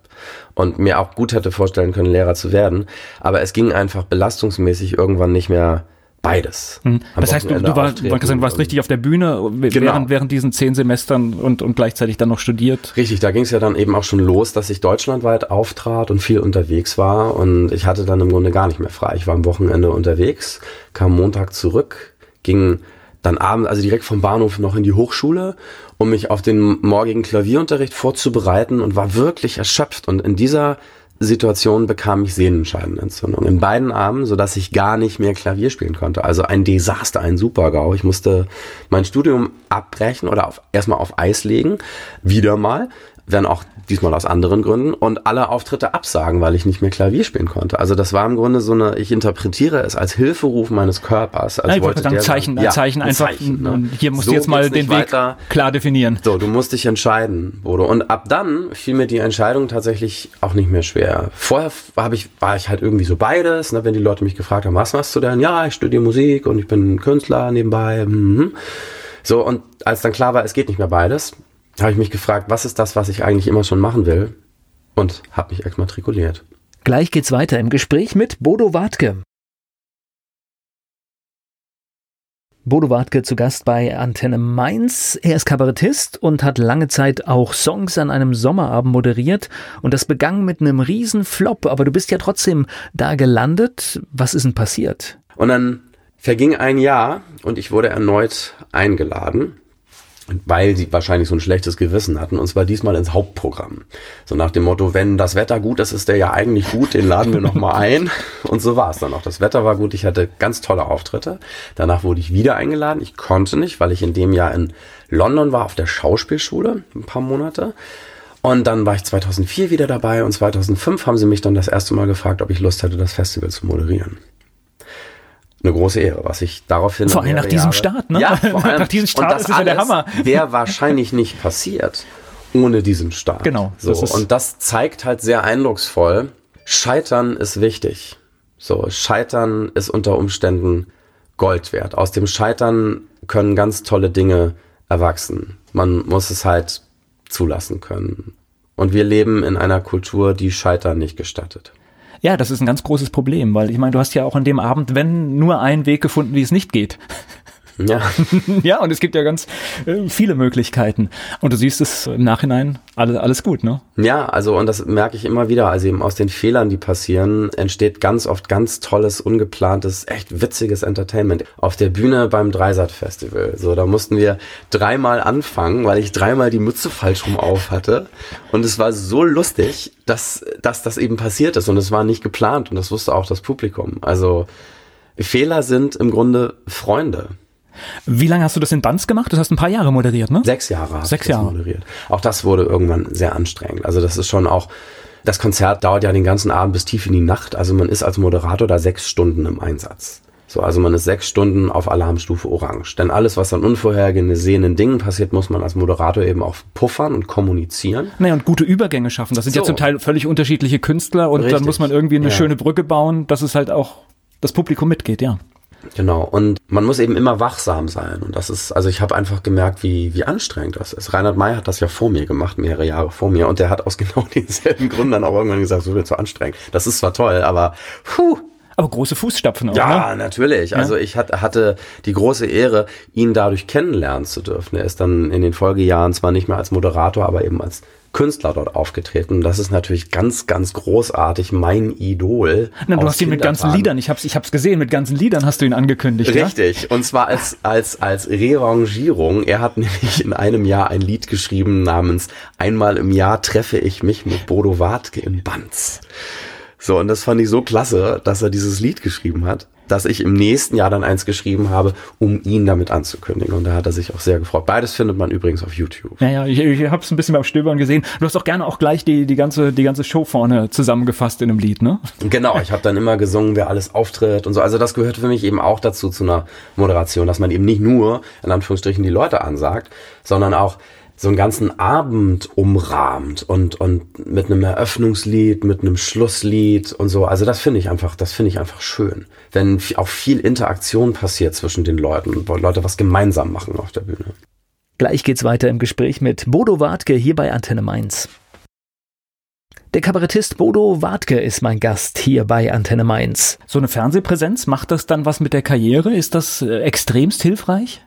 S2: und mir auch gut hätte vorstellen können, Lehrer zu werden. Aber es ging einfach belastungsmäßig irgendwann nicht mehr beides.
S1: Hm. Das heißt, du, du, war, du warst richtig auf der Bühne genau. während, während diesen zehn Semestern und, und gleichzeitig dann noch studiert.
S2: Richtig, da ging es ja dann eben auch schon los, dass ich deutschlandweit auftrat und viel unterwegs war und ich hatte dann im Grunde gar nicht mehr frei. Ich war am Wochenende unterwegs, kam Montag zurück, ging dann abends, also direkt vom Bahnhof noch in die Hochschule, um mich auf den morgigen Klavierunterricht vorzubereiten und war wirklich erschöpft und in dieser Situation bekam ich Sehnenscheidenentzündung in beiden Armen, so dass ich gar nicht mehr Klavier spielen konnte. Also ein Desaster, ein Supergau. Ich musste mein Studium abbrechen oder auf, erstmal auf Eis legen, wieder mal, wenn auch diesmal aus anderen Gründen, und alle Auftritte absagen, weil ich nicht mehr Klavier spielen konnte. Also das war im Grunde so eine, ich interpretiere es als Hilferuf meines Körpers. Als
S1: ja, ich wollte sagen, Zeichen, ein Zeichen, ein einfach, Zeichen, ne? hier musst so du jetzt mal den Weg weiter. klar definieren.
S2: So, du musst dich entscheiden, Bodo. Und ab dann fiel mir die Entscheidung tatsächlich auch nicht mehr schwer. Vorher war ich, war ich halt irgendwie so beides, ne? wenn die Leute mich gefragt haben, was machst du denn? Ja, ich studiere Musik und ich bin Künstler nebenbei. Mhm. So, und als dann klar war, es geht nicht mehr beides, habe ich mich gefragt, was ist das, was ich eigentlich immer schon machen will? Und habe mich exmatrikuliert.
S1: Gleich geht's weiter im Gespräch mit Bodo Wartke. Bodo Wartke zu Gast bei Antenne Mainz. Er ist Kabarettist und hat lange Zeit auch Songs an einem Sommerabend moderiert. Und das begann mit einem riesen Flop. Aber du bist ja trotzdem da gelandet. Was ist denn passiert?
S2: Und dann verging ein Jahr und ich wurde erneut eingeladen weil sie wahrscheinlich so ein schlechtes Gewissen hatten, und zwar diesmal ins Hauptprogramm. So nach dem Motto, wenn das Wetter gut ist, ist der ja eigentlich gut, den laden wir nochmal ein. Und so war es dann auch. Das Wetter war gut, ich hatte ganz tolle Auftritte. Danach wurde ich wieder eingeladen. Ich konnte nicht, weil ich in dem Jahr in London war, auf der Schauspielschule, ein paar Monate. Und dann war ich 2004 wieder dabei und 2005 haben sie mich dann das erste Mal gefragt, ob ich Lust hätte, das Festival zu moderieren eine große Ehre, was ich daraufhin.
S1: Vor allem nach diesem Jahre, Start, ne?
S2: Ja, vor allem,
S1: nach diesem Start ist es ja der Hammer.
S2: Wäre wahrscheinlich nicht passiert ohne diesen Start.
S1: Genau.
S2: So, das und das zeigt halt sehr eindrucksvoll. Scheitern ist wichtig. So, Scheitern ist unter Umständen Gold wert. Aus dem Scheitern können ganz tolle Dinge erwachsen. Man muss es halt zulassen können. Und wir leben in einer Kultur, die Scheitern nicht gestattet.
S1: Ja, das ist ein ganz großes Problem, weil ich meine, du hast ja auch an dem Abend, wenn nur einen Weg gefunden, wie es nicht geht. Ja. ja, und es gibt ja ganz äh, viele Möglichkeiten. Und du siehst es im Nachhinein alle, alles gut, ne?
S2: Ja, also und das merke ich immer wieder. Also eben aus den Fehlern, die passieren, entsteht ganz oft ganz tolles, ungeplantes, echt witziges Entertainment. Auf der Bühne beim Dreisat-Festival. So, da mussten wir dreimal anfangen, weil ich dreimal die Mütze falsch rum auf hatte. Und es war so lustig, dass, dass das eben passiert ist. Und es war nicht geplant. Und das wusste auch das Publikum. Also Fehler sind im Grunde Freunde.
S1: Wie lange hast du das in Bands gemacht? Du hast ein paar Jahre moderiert, ne?
S2: Sechs Jahre.
S1: Sechs Jahre.
S2: moderiert. Auch das wurde irgendwann sehr anstrengend. Also das ist schon auch, das Konzert dauert ja den ganzen Abend bis tief in die Nacht. Also man ist als Moderator da sechs Stunden im Einsatz. So, also man ist sechs Stunden auf Alarmstufe Orange. Denn alles, was an unvorhergesehenen Dingen passiert, muss man als Moderator eben auch puffern und kommunizieren.
S1: Naja, und gute Übergänge schaffen. Das sind so. ja zum Teil völlig unterschiedliche Künstler und Richtig. dann muss man irgendwie eine ja. schöne Brücke bauen, dass es halt auch das Publikum mitgeht, ja.
S2: Genau. Und man muss eben immer wachsam sein. Und das ist, also ich habe einfach gemerkt, wie, wie anstrengend das ist. Reinhard May hat das ja vor mir gemacht, mehrere Jahre vor mir. Und der hat aus genau denselben Gründen dann auch irgendwann gesagt, so wird zu anstrengend. Das ist zwar toll, aber puh,
S1: aber große Fußstapfen auch,
S2: Ja, ne? natürlich. Also ich hatte die große Ehre, ihn dadurch kennenlernen zu dürfen. Er ist dann in den Folgejahren zwar nicht mehr als Moderator, aber eben als Künstler dort aufgetreten. Das ist natürlich ganz, ganz großartig. Mein Idol.
S1: Na, du hast ihn mit ganzen Liedern, ich hab's, ich hab's gesehen, mit ganzen Liedern hast du ihn angekündigt.
S2: Richtig. Ja? Und zwar als, als, als Rerangierung. Er hat nämlich in einem Jahr ein Lied geschrieben namens Einmal im Jahr treffe ich mich mit Bodo Wartke in Banz. So, und das fand ich so klasse, dass er dieses Lied geschrieben hat dass ich im nächsten Jahr dann eins geschrieben habe, um ihn damit anzukündigen. Und da hat er sich auch sehr gefreut. Beides findet man übrigens auf YouTube.
S1: Ja, ja, ich, ich habe es ein bisschen beim Stöbern gesehen. Du hast auch gerne auch gleich die, die, ganze, die ganze Show vorne zusammengefasst in einem Lied, ne?
S2: Genau, ich habe dann immer gesungen, wer alles auftritt und so. Also das gehört für mich eben auch dazu, zu einer Moderation, dass man eben nicht nur, in Anführungsstrichen, die Leute ansagt, sondern auch so einen ganzen Abend umrahmt und, und mit einem Eröffnungslied, mit einem Schlusslied und so. Also das finde ich einfach, das finde ich einfach schön. Wenn auch viel Interaktion passiert zwischen den Leuten, wo Leute was gemeinsam machen auf der Bühne.
S1: Gleich geht's weiter im Gespräch mit Bodo Wartke hier bei Antenne Mainz. Der Kabarettist Bodo Wartke ist mein Gast hier bei Antenne Mainz. So eine Fernsehpräsenz, macht das dann was mit der Karriere? Ist das äh, extremst hilfreich?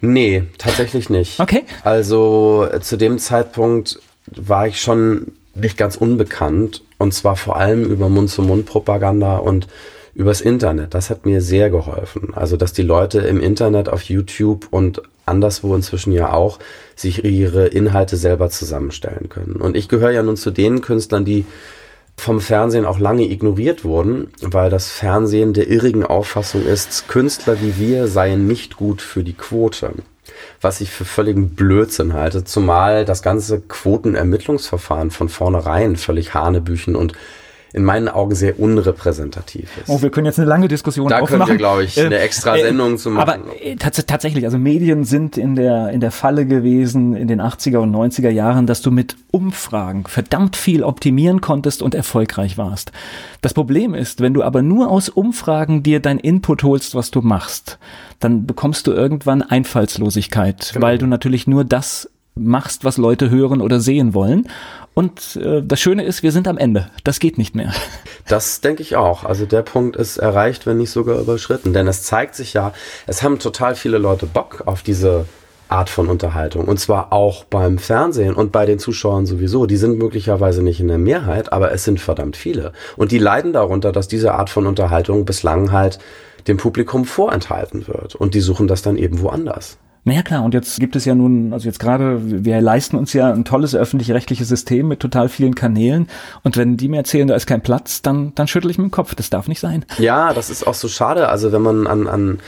S2: Nee, tatsächlich nicht.
S1: Okay.
S2: Also äh, zu dem Zeitpunkt war ich schon nicht ganz unbekannt und zwar vor allem über Mund-zu-Mund-Propaganda und übers Internet. Das hat mir sehr geholfen. Also, dass die Leute im Internet, auf YouTube und anderswo inzwischen ja auch sich ihre Inhalte selber zusammenstellen können. Und ich gehöre ja nun zu den Künstlern, die vom Fernsehen auch lange ignoriert wurden, weil das Fernsehen der irrigen Auffassung ist, Künstler wie wir seien nicht gut für die Quote. Was ich für völligen Blödsinn halte, zumal das ganze Quotenermittlungsverfahren von vornherein völlig Hanebüchen und in meinen Augen sehr unrepräsentativ ist.
S1: Oh, wir können jetzt eine lange Diskussion
S2: da aufmachen. Da können wir, glaube ich, eine ähm, extra äh, Sendung äh, zu machen.
S1: Aber äh, tats tatsächlich, also Medien sind in der, in der Falle gewesen in den 80er und 90er Jahren, dass du mit Umfragen verdammt viel optimieren konntest und erfolgreich warst. Das Problem ist, wenn du aber nur aus Umfragen dir dein Input holst, was du machst, dann bekommst du irgendwann Einfallslosigkeit, genau. weil du natürlich nur das machst, was Leute hören oder sehen wollen. Und äh, das Schöne ist, wir sind am Ende. Das geht nicht mehr.
S2: Das denke ich auch. Also der Punkt ist erreicht, wenn nicht sogar überschritten. Denn es zeigt sich ja, es haben total viele Leute Bock auf diese Art von Unterhaltung. Und zwar auch beim Fernsehen und bei den Zuschauern sowieso. Die sind möglicherweise nicht in der Mehrheit, aber es sind verdammt viele. Und die leiden darunter, dass diese Art von Unterhaltung bislang halt dem Publikum vorenthalten wird. Und die suchen das dann eben woanders.
S1: Naja klar, und jetzt gibt es ja nun, also jetzt gerade, wir leisten uns ja ein tolles öffentlich-rechtliches System mit total vielen Kanälen. Und wenn die mir erzählen, da ist kein Platz, dann, dann schüttel ich mit dem Kopf, das darf nicht sein.
S2: Ja, das ist auch so schade, also wenn man an, an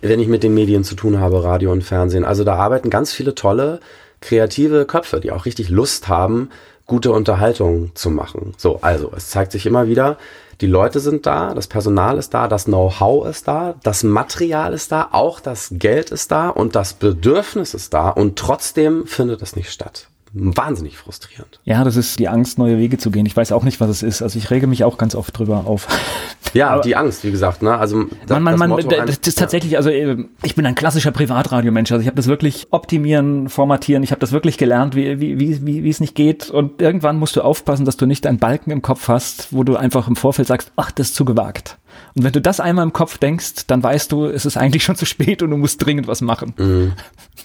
S2: wenn ich mit den Medien zu tun habe, Radio und Fernsehen, also da arbeiten ganz viele tolle, kreative Köpfe, die auch richtig Lust haben, gute Unterhaltung zu machen. So, also, es zeigt sich immer wieder, die Leute sind da, das Personal ist da, das Know-how ist da, das Material ist da, auch das Geld ist da und das Bedürfnis ist da und trotzdem findet es nicht statt. Wahnsinnig frustrierend.
S1: Ja, das ist die Angst, neue Wege zu gehen. Ich weiß auch nicht, was es ist. Also ich rege mich auch ganz oft drüber auf,
S2: Ja, die Angst, wie gesagt. Ne? Also
S1: das, man, man, das, man, das ist tatsächlich, also äh, ich bin ein klassischer Privatradiomensch. Also ich habe das wirklich optimieren, formatieren. Ich habe das wirklich gelernt, wie, wie, wie, wie es nicht geht. Und irgendwann musst du aufpassen, dass du nicht einen Balken im Kopf hast, wo du einfach im Vorfeld sagst, ach, das ist zu gewagt. Und wenn du das einmal im Kopf denkst, dann weißt du, es ist eigentlich schon zu spät und du musst dringend was machen. Mhm.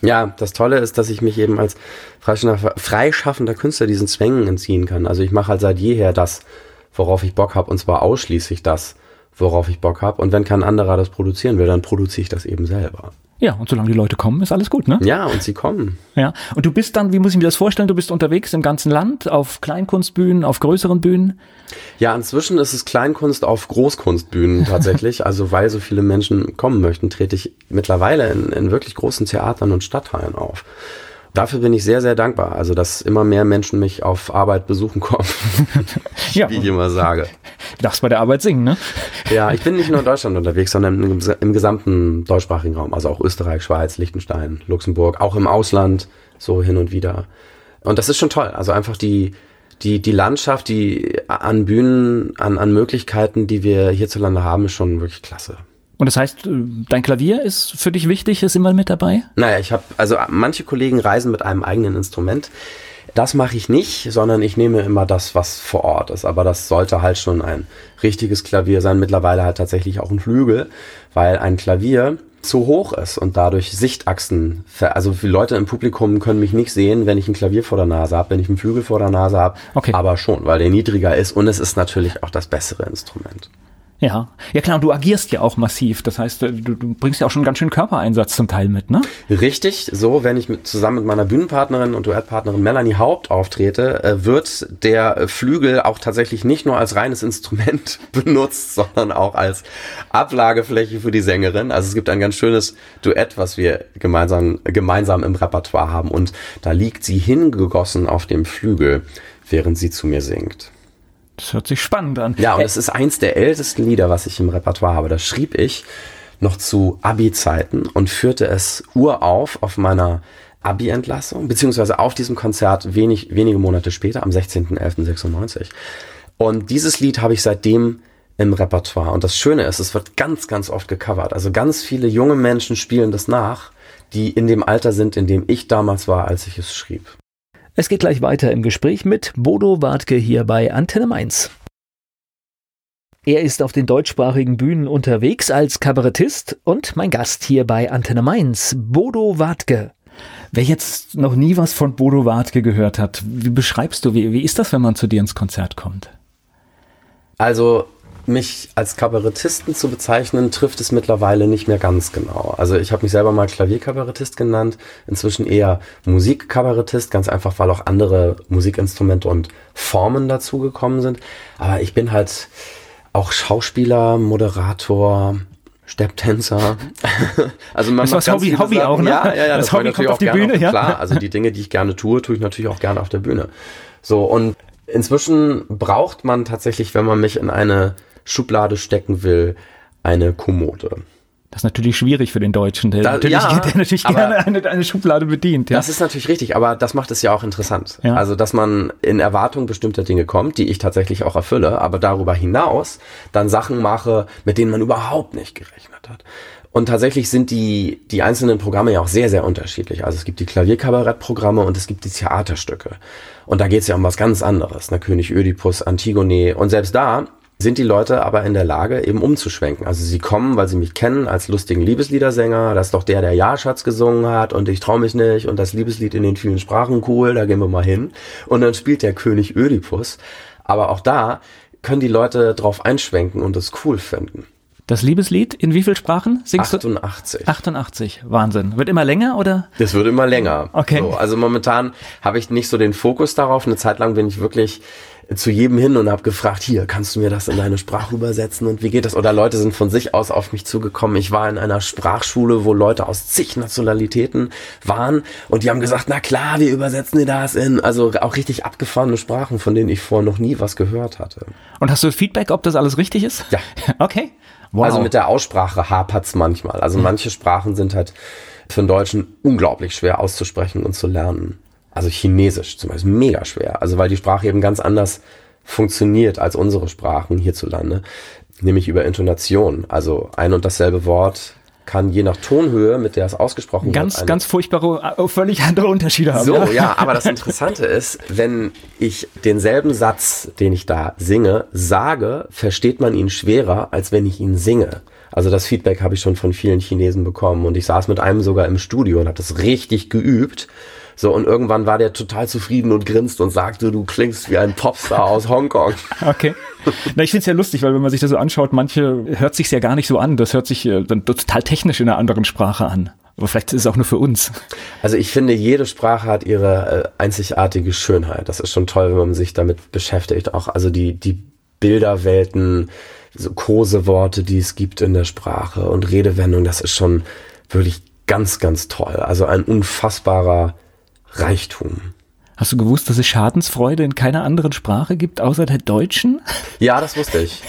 S2: Ja, das Tolle ist, dass ich mich eben als freischaffender Künstler diesen Zwängen entziehen kann. Also ich mache halt seit jeher das, worauf ich Bock habe, und zwar ausschließlich das, worauf ich Bock habe. Und wenn kein anderer das produzieren will, dann produziere ich das eben selber.
S1: Ja, und solange die Leute kommen, ist alles gut, ne?
S2: Ja, und sie kommen.
S1: Ja, und du bist dann, wie muss ich mir das vorstellen, du bist unterwegs im ganzen Land, auf Kleinkunstbühnen, auf größeren Bühnen?
S2: Ja, inzwischen ist es Kleinkunst auf Großkunstbühnen tatsächlich. also weil so viele Menschen kommen möchten, trete ich mittlerweile in, in wirklich großen Theatern und Stadtteilen auf. Dafür bin ich sehr, sehr dankbar. Also, dass immer mehr Menschen mich auf Arbeit besuchen kommen. ja. Wie ich immer sage.
S1: Du darfst bei der Arbeit singen, ne?
S2: Ja, ich bin nicht nur in Deutschland unterwegs, sondern im, im gesamten deutschsprachigen Raum. Also auch Österreich, Schweiz, Liechtenstein, Luxemburg, auch im Ausland, so hin und wieder. Und das ist schon toll. Also einfach die, die, die Landschaft, die an Bühnen, an, an Möglichkeiten, die wir hierzulande haben, ist schon wirklich klasse.
S1: Und das heißt, äh, dein Klavier ist für dich wichtig, ist immer mit dabei?
S2: Naja, ich habe, also manche Kollegen reisen mit einem eigenen Instrument. Das mache ich nicht, sondern ich nehme immer das, was vor Ort ist. Aber das sollte halt schon ein richtiges Klavier sein. Mittlerweile halt tatsächlich auch ein Flügel, weil ein Klavier zu hoch ist und dadurch Sichtachsen, also viele Leute im Publikum können mich nicht sehen, wenn ich ein Klavier vor der Nase habe, wenn ich einen Flügel vor der Nase habe, okay. aber schon, weil der niedriger ist und es ist natürlich auch das bessere Instrument.
S1: Ja, ja klar, und du agierst ja auch massiv. Das heißt, du, du bringst ja auch schon ganz schön Körpereinsatz zum Teil mit, ne?
S2: Richtig, so, wenn ich mit, zusammen mit meiner Bühnenpartnerin und Duettpartnerin Melanie Haupt auftrete, äh, wird der Flügel auch tatsächlich nicht nur als reines Instrument benutzt, sondern auch als Ablagefläche für die Sängerin. Also es gibt ein ganz schönes Duett, was wir gemeinsam, gemeinsam im Repertoire haben und da liegt sie hingegossen auf dem Flügel, während sie zu mir singt.
S1: Das hört sich spannend an.
S2: Ja, und es ist eins der ältesten Lieder, was ich im Repertoire habe. Das schrieb ich noch zu Abi-Zeiten und führte es urauf auf meiner Abi-Entlassung, beziehungsweise auf diesem Konzert wenig, wenige Monate später, am 16.11.96. Und dieses Lied habe ich seitdem im Repertoire. Und das Schöne ist, es wird ganz, ganz oft gecovert. Also ganz viele junge Menschen spielen das nach, die in dem Alter sind, in dem ich damals war, als ich es schrieb.
S1: Es geht gleich weiter im Gespräch mit Bodo Wartke hier bei Antenne Mainz. Er ist auf den deutschsprachigen Bühnen unterwegs als Kabarettist und mein Gast hier bei Antenne Mainz, Bodo Wartke. Wer jetzt noch nie was von Bodo Wartke gehört hat, wie beschreibst du, wie, wie ist das, wenn man zu dir ins Konzert kommt?
S2: Also mich als Kabarettisten zu bezeichnen, trifft es mittlerweile nicht mehr ganz genau. Also ich habe mich selber mal Klavierkabarettist genannt, inzwischen eher Musikkabarettist, ganz einfach, weil auch andere Musikinstrumente und Formen dazugekommen sind. Aber ich bin halt auch Schauspieler, Moderator, Stepptänzer.
S1: also man das macht Hobby, Hobby auch, ne?
S2: Ja, ja, ja. Das, das Hobby kommt auf die Bühne, auf, ja. Klar, also die Dinge, die ich gerne tue, tue ich natürlich auch gerne auf der Bühne. So, und inzwischen braucht man tatsächlich, wenn man mich in eine Schublade stecken will, eine Kommode.
S1: Das ist natürlich schwierig für den Deutschen, der da, natürlich, ja, der natürlich gerne eine, eine, Schublade bedient.
S2: Ja. Das ist natürlich richtig, aber das macht es ja auch interessant. Ja. Also, dass man in Erwartung bestimmter Dinge kommt, die ich tatsächlich auch erfülle, aber darüber hinaus dann Sachen mache, mit denen man überhaupt nicht gerechnet hat. Und tatsächlich sind die, die einzelnen Programme ja auch sehr, sehr unterschiedlich. Also es gibt die Klavierkabarettprogramme und es gibt die Theaterstücke. Und da geht es ja um was ganz anderes. Ne? König Ödipus, Antigone. Und selbst da sind die Leute aber in der Lage, eben umzuschwenken. Also sie kommen, weil sie mich kennen als lustigen Liebesliedersänger. Das ist doch der, der Ja-Schatz gesungen hat und ich trau mich nicht und das Liebeslied in den vielen Sprachen cool, da gehen wir mal hin. Und dann spielt der König Ödipus. Aber auch da können die Leute drauf einschwenken und es cool finden.
S1: Das Liebeslied in wie viel Sprachen
S2: singst 88.
S1: du? 88. Wahnsinn. Wird immer länger oder?
S2: Das wird immer länger.
S1: Okay.
S2: So, also momentan habe ich nicht so den Fokus darauf. Eine Zeit lang bin ich wirklich zu jedem hin und habe gefragt, hier, kannst du mir das in deine Sprache übersetzen und wie geht das? Oder Leute sind von sich aus auf mich zugekommen. Ich war in einer Sprachschule, wo Leute aus zig Nationalitäten waren und die haben gesagt, na klar, wir übersetzen dir das in, also auch richtig abgefahrene Sprachen, von denen ich vorher noch nie was gehört hatte.
S1: Und hast du Feedback, ob das alles richtig ist?
S2: Ja.
S1: Okay.
S2: Wow. Also mit der Aussprache hapert's manchmal. Also manche Sprachen sind halt für einen Deutschen unglaublich schwer auszusprechen und zu lernen. Also Chinesisch zum Beispiel mega schwer. Also weil die Sprache eben ganz anders funktioniert als unsere Sprachen hierzulande. nämlich über Intonation. Also ein und dasselbe Wort kann je nach Tonhöhe, mit der es ausgesprochen
S1: ganz, wird. Ganz, ganz furchtbare, äh, völlig andere Unterschiede haben.
S2: So, ja. ja, aber das Interessante ist, wenn ich denselben Satz, den ich da singe, sage, versteht man ihn schwerer, als wenn ich ihn singe. Also das Feedback habe ich schon von vielen Chinesen bekommen und ich saß mit einem sogar im Studio und habe das richtig geübt so, und irgendwann war der total zufrieden und grinst und sagte, du klingst wie ein Popstar aus Hongkong.
S1: Okay. Na, ich finde es ja lustig, weil wenn man sich das so anschaut, manche hört sich ja gar nicht so an. Das hört sich äh, dann total technisch in einer anderen Sprache an. Aber vielleicht ist es auch nur für uns.
S2: Also ich finde, jede Sprache hat ihre äh, einzigartige Schönheit. Das ist schon toll, wenn man sich damit beschäftigt. Auch also die, die Bilderwelten, so Koseworte, die es gibt in der Sprache und Redewendungen, das ist schon wirklich ganz, ganz toll. Also ein unfassbarer Reichtum.
S1: Hast du gewusst, dass es Schadensfreude in keiner anderen Sprache gibt, außer der deutschen?
S2: Ja, das wusste ich.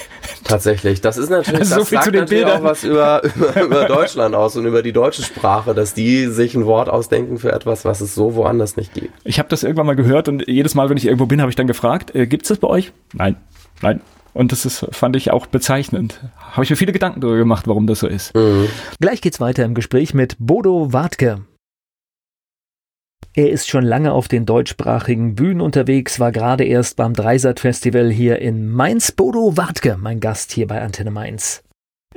S2: Tatsächlich. Das ist natürlich,
S1: also
S2: das
S1: so viel sagt zu den
S2: natürlich
S1: Bildern.
S2: auch was über, über, über Deutschland aus und über die deutsche Sprache, dass die sich ein Wort ausdenken für etwas, was es so woanders nicht gibt.
S1: Ich habe das irgendwann mal gehört und jedes Mal, wenn ich irgendwo bin, habe ich dann gefragt, äh, gibt es das bei euch? Nein, nein. Und das ist, fand ich auch bezeichnend. Habe ich mir viele Gedanken darüber gemacht, warum das so ist.
S3: Mhm. Gleich geht's weiter im Gespräch mit Bodo Wartke. Er ist schon lange auf den deutschsprachigen Bühnen unterwegs, war gerade erst beim Dreisat-Festival hier in Mainz. Bodo Wartke, mein Gast hier bei Antenne Mainz.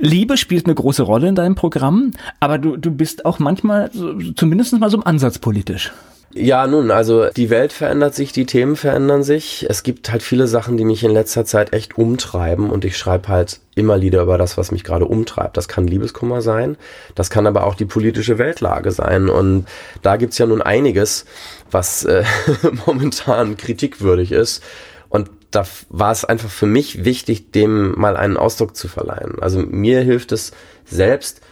S1: Liebe spielt eine große Rolle in deinem Programm, aber du, du bist auch manchmal so, zumindest mal so im Ansatz politisch.
S2: Ja, nun, also die Welt verändert sich, die Themen verändern sich. Es gibt halt viele Sachen, die mich in letzter Zeit echt umtreiben und ich schreibe halt immer Lieder über das, was mich gerade umtreibt. Das kann Liebeskummer sein, das kann aber auch die politische Weltlage sein und da gibt's ja nun einiges, was äh, momentan kritikwürdig ist und da war es einfach für mich wichtig, dem mal einen Ausdruck zu verleihen. Also mir hilft es selbst,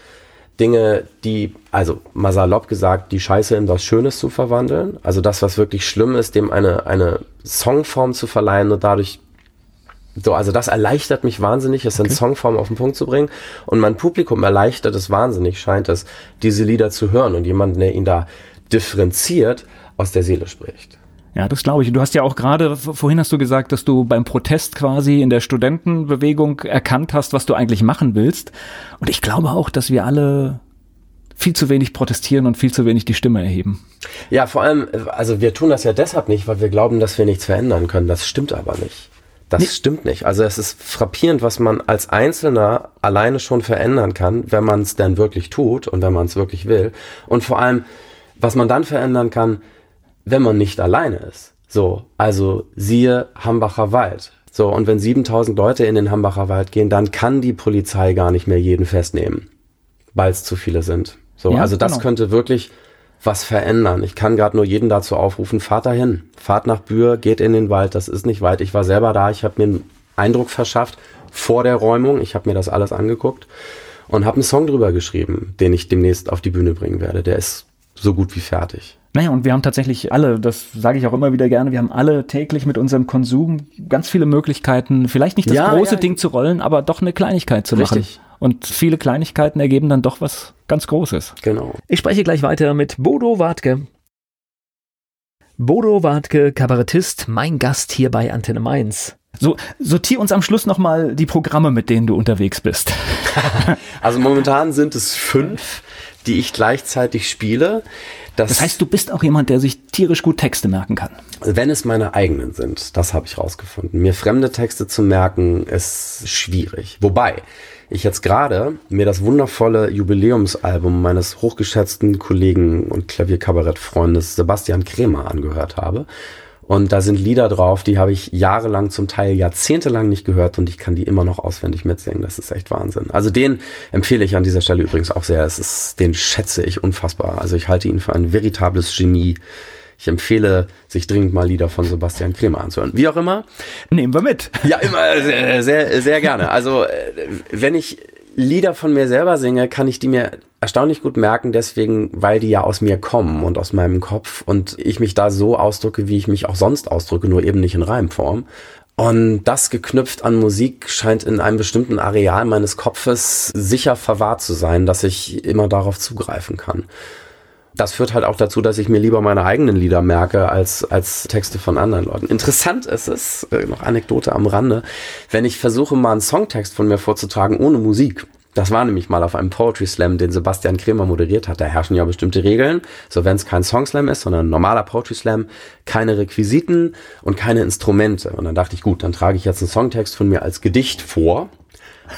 S2: Dinge, die, also mal salopp gesagt, die Scheiße in was Schönes zu verwandeln. Also das, was wirklich schlimm ist, dem eine, eine Songform zu verleihen und dadurch so, also das erleichtert mich wahnsinnig, es okay. in Songform auf den Punkt zu bringen. Und mein Publikum erleichtert es wahnsinnig, scheint es, diese Lieder zu hören und jemanden, der ihn da differenziert, aus der Seele spricht.
S1: Ja, das glaube ich. Du hast ja auch gerade, vorhin hast du gesagt, dass du beim Protest quasi in der Studentenbewegung erkannt hast, was du eigentlich machen willst. Und ich glaube auch, dass wir alle viel zu wenig protestieren und viel zu wenig die Stimme erheben.
S2: Ja, vor allem, also wir tun das ja deshalb nicht, weil wir glauben, dass wir nichts verändern können. Das stimmt aber nicht. Das nee. stimmt nicht. Also es ist frappierend, was man als Einzelner alleine schon verändern kann, wenn man es denn wirklich tut und wenn man es wirklich will. Und vor allem, was man dann verändern kann, wenn man nicht alleine ist. So, also siehe Hambacher Wald. So, und wenn 7000 Leute in den Hambacher Wald gehen, dann kann die Polizei gar nicht mehr jeden festnehmen, weil es zu viele sind. So, ja, also das genau. könnte wirklich was verändern. Ich kann gerade nur jeden dazu aufrufen, fahrt dahin, fahrt nach Bühr, geht in den Wald, das ist nicht weit. Ich war selber da, ich habe mir einen Eindruck verschafft vor der Räumung, ich habe mir das alles angeguckt und habe einen Song drüber geschrieben, den ich demnächst auf die Bühne bringen werde. Der ist so gut wie fertig.
S1: Naja, und wir haben tatsächlich alle, das sage ich auch immer wieder gerne, wir haben alle täglich mit unserem Konsum ganz viele Möglichkeiten, vielleicht nicht das ja, große ja. Ding zu rollen, aber doch eine Kleinigkeit zu Richtig. machen. Und viele Kleinigkeiten ergeben dann doch was ganz Großes.
S2: Genau.
S3: Ich spreche gleich weiter mit Bodo Wartke. Bodo Wartke, Kabarettist, mein Gast hier bei Antenne Mainz.
S1: So, sortier uns am Schluss nochmal die Programme, mit denen du unterwegs bist.
S2: also momentan sind es fünf, die ich gleichzeitig spiele.
S1: Das, das heißt, du bist auch jemand, der sich tierisch gut Texte merken kann.
S2: Wenn es meine eigenen sind, das habe ich rausgefunden. Mir fremde Texte zu merken, ist schwierig. Wobei ich jetzt gerade mir das wundervolle Jubiläumsalbum meines hochgeschätzten Kollegen und Klavierkabarettfreundes Sebastian Kremer angehört habe. Und da sind Lieder drauf, die habe ich jahrelang, zum Teil jahrzehntelang nicht gehört und ich kann die immer noch auswendig mitsingen. Das ist echt Wahnsinn. Also den empfehle ich an dieser Stelle übrigens auch sehr. Es ist, den schätze ich unfassbar. Also ich halte ihn für ein veritables Genie. Ich empfehle, sich dringend mal Lieder von Sebastian Kremer anzuhören. Wie auch immer.
S1: Nehmen wir mit.
S2: Ja, immer sehr, sehr, sehr gerne. Also, äh, wenn ich Lieder von mir selber singe, kann ich die mir erstaunlich gut merken, deswegen, weil die ja aus mir kommen und aus meinem Kopf und ich mich da so ausdrücke, wie ich mich auch sonst ausdrücke, nur eben nicht in Reimform. Und das geknüpft an Musik scheint in einem bestimmten Areal meines Kopfes sicher verwahrt zu sein, dass ich immer darauf zugreifen kann. Das führt halt auch dazu, dass ich mir lieber meine eigenen Lieder merke als, als Texte von anderen Leuten. Interessant ist es, äh, noch Anekdote am Rande, wenn ich versuche mal einen Songtext von mir vorzutragen ohne Musik. Das war nämlich mal auf einem Poetry Slam, den Sebastian Kremer moderiert hat. Da herrschen ja bestimmte Regeln. So, wenn es kein Song Slam ist, sondern ein normaler Poetry Slam, keine Requisiten und keine Instrumente. Und dann dachte ich, gut, dann trage ich jetzt einen Songtext von mir als Gedicht vor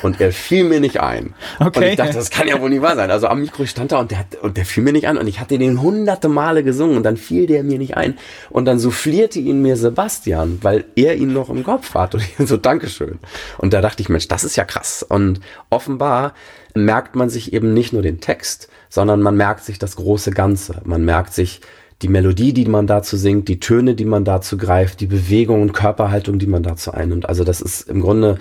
S2: und er fiel mir nicht ein. Okay. Und ich dachte, das kann ja wohl nicht wahr sein. Also am Mikro stand er und der, hat, und der fiel mir nicht ein und ich hatte den hunderte Male gesungen und dann fiel der mir nicht ein. Und dann soufflierte ihn mir Sebastian, weil er ihn noch im Kopf hat und ich so, Dankeschön. Und da dachte ich, Mensch, das ist ja krass. Und offenbar merkt man sich eben nicht nur den Text, sondern man merkt sich das große Ganze. Man merkt sich die Melodie, die man dazu singt, die Töne, die man dazu greift, die Bewegung und Körperhaltung, die man dazu einnimmt. Also das ist im Grunde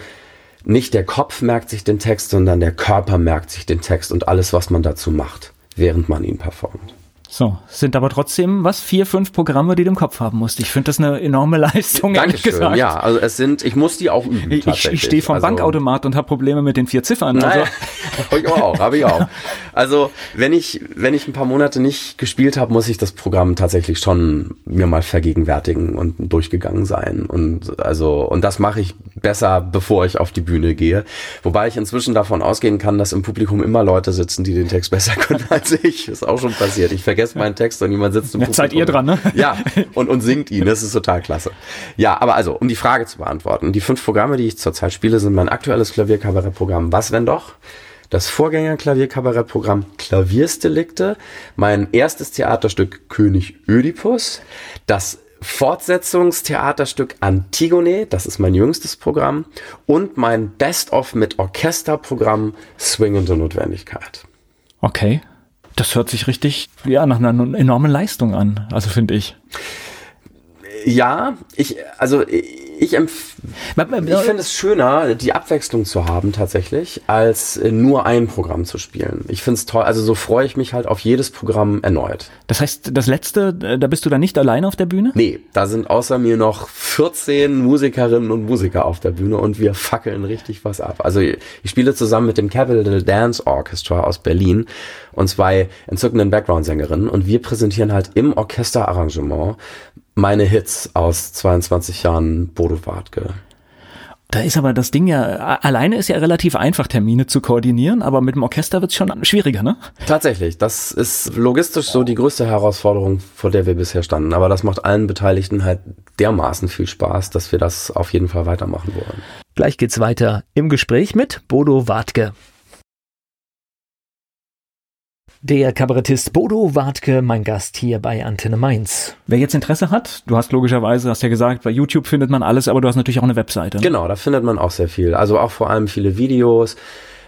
S2: nicht der Kopf merkt sich den Text, sondern der Körper merkt sich den Text und alles, was man dazu macht, während man ihn performt.
S1: So, sind aber trotzdem, was, vier, fünf Programme, die du im Kopf haben musst. Ich finde das eine enorme Leistung,
S2: Dankeschön, gesagt. ja. Also es sind, ich muss die auch üben
S1: Ich, ich stehe vom
S2: also,
S1: Bankautomat und habe Probleme mit den vier Ziffern.
S2: Naja, also. ich auch, habe ich auch. Also wenn ich, wenn ich ein paar Monate nicht gespielt habe, muss ich das Programm tatsächlich schon mir mal vergegenwärtigen und durchgegangen sein. Und also, und das mache ich besser, bevor ich auf die Bühne gehe. Wobei ich inzwischen davon ausgehen kann, dass im Publikum immer Leute sitzen, die den Text besser können als ich. Ist auch schon passiert. Ich vergesse vergesse meinen Text und jemand sitzt im
S1: Jetzt seid ihr dran, ne?
S2: Ja, und, und singt ihn. Das ist total klasse. Ja, aber also, um die Frage zu beantworten. Die fünf Programme, die ich zurzeit spiele, sind mein aktuelles Klavierkabarettprogramm Was, wenn doch? Das Vorgänger-Klavierkabarettprogramm Klaviersdelikte, mein erstes Theaterstück König Ödipus, das Fortsetzungstheaterstück Antigone, das ist mein jüngstes Programm, und mein Best-of mit Orchesterprogramm Swingende Notwendigkeit.
S1: Okay. Das hört sich richtig, ja, nach einer enormen Leistung an, also finde ich.
S2: Ja, ich, also ich, ich finde es schöner, die Abwechslung zu haben tatsächlich, als äh, nur ein Programm zu spielen. Ich finde es toll, also so freue ich mich halt auf jedes Programm erneut.
S1: Das heißt, das letzte, äh, da bist du dann nicht alleine auf der Bühne?
S2: Nee, da sind außer mir noch 14 Musikerinnen und Musiker auf der Bühne und wir fackeln richtig was ab. Also ich spiele zusammen mit dem Capital Dance Orchestra aus Berlin und zwei entzückenden Background-Sängerinnen und wir präsentieren halt im Orchesterarrangement meine Hits aus 22 Jahren Bodo Wartke.
S1: Da ist aber das Ding ja, alleine ist ja relativ einfach, Termine zu koordinieren, aber mit dem Orchester wird es schon schwieriger, ne?
S2: Tatsächlich, das ist logistisch so die größte Herausforderung, vor der wir bisher standen. Aber das macht allen Beteiligten halt dermaßen viel Spaß, dass wir das auf jeden Fall weitermachen wollen.
S3: Gleich geht's weiter im Gespräch mit Bodo Wartke. Der Kabarettist Bodo Wartke, mein Gast hier bei Antenne Mainz.
S1: Wer jetzt Interesse hat, du hast logischerweise, hast ja gesagt, bei YouTube findet man alles, aber du hast natürlich auch eine Webseite.
S2: Genau, da findet man auch sehr viel. Also auch vor allem viele Videos,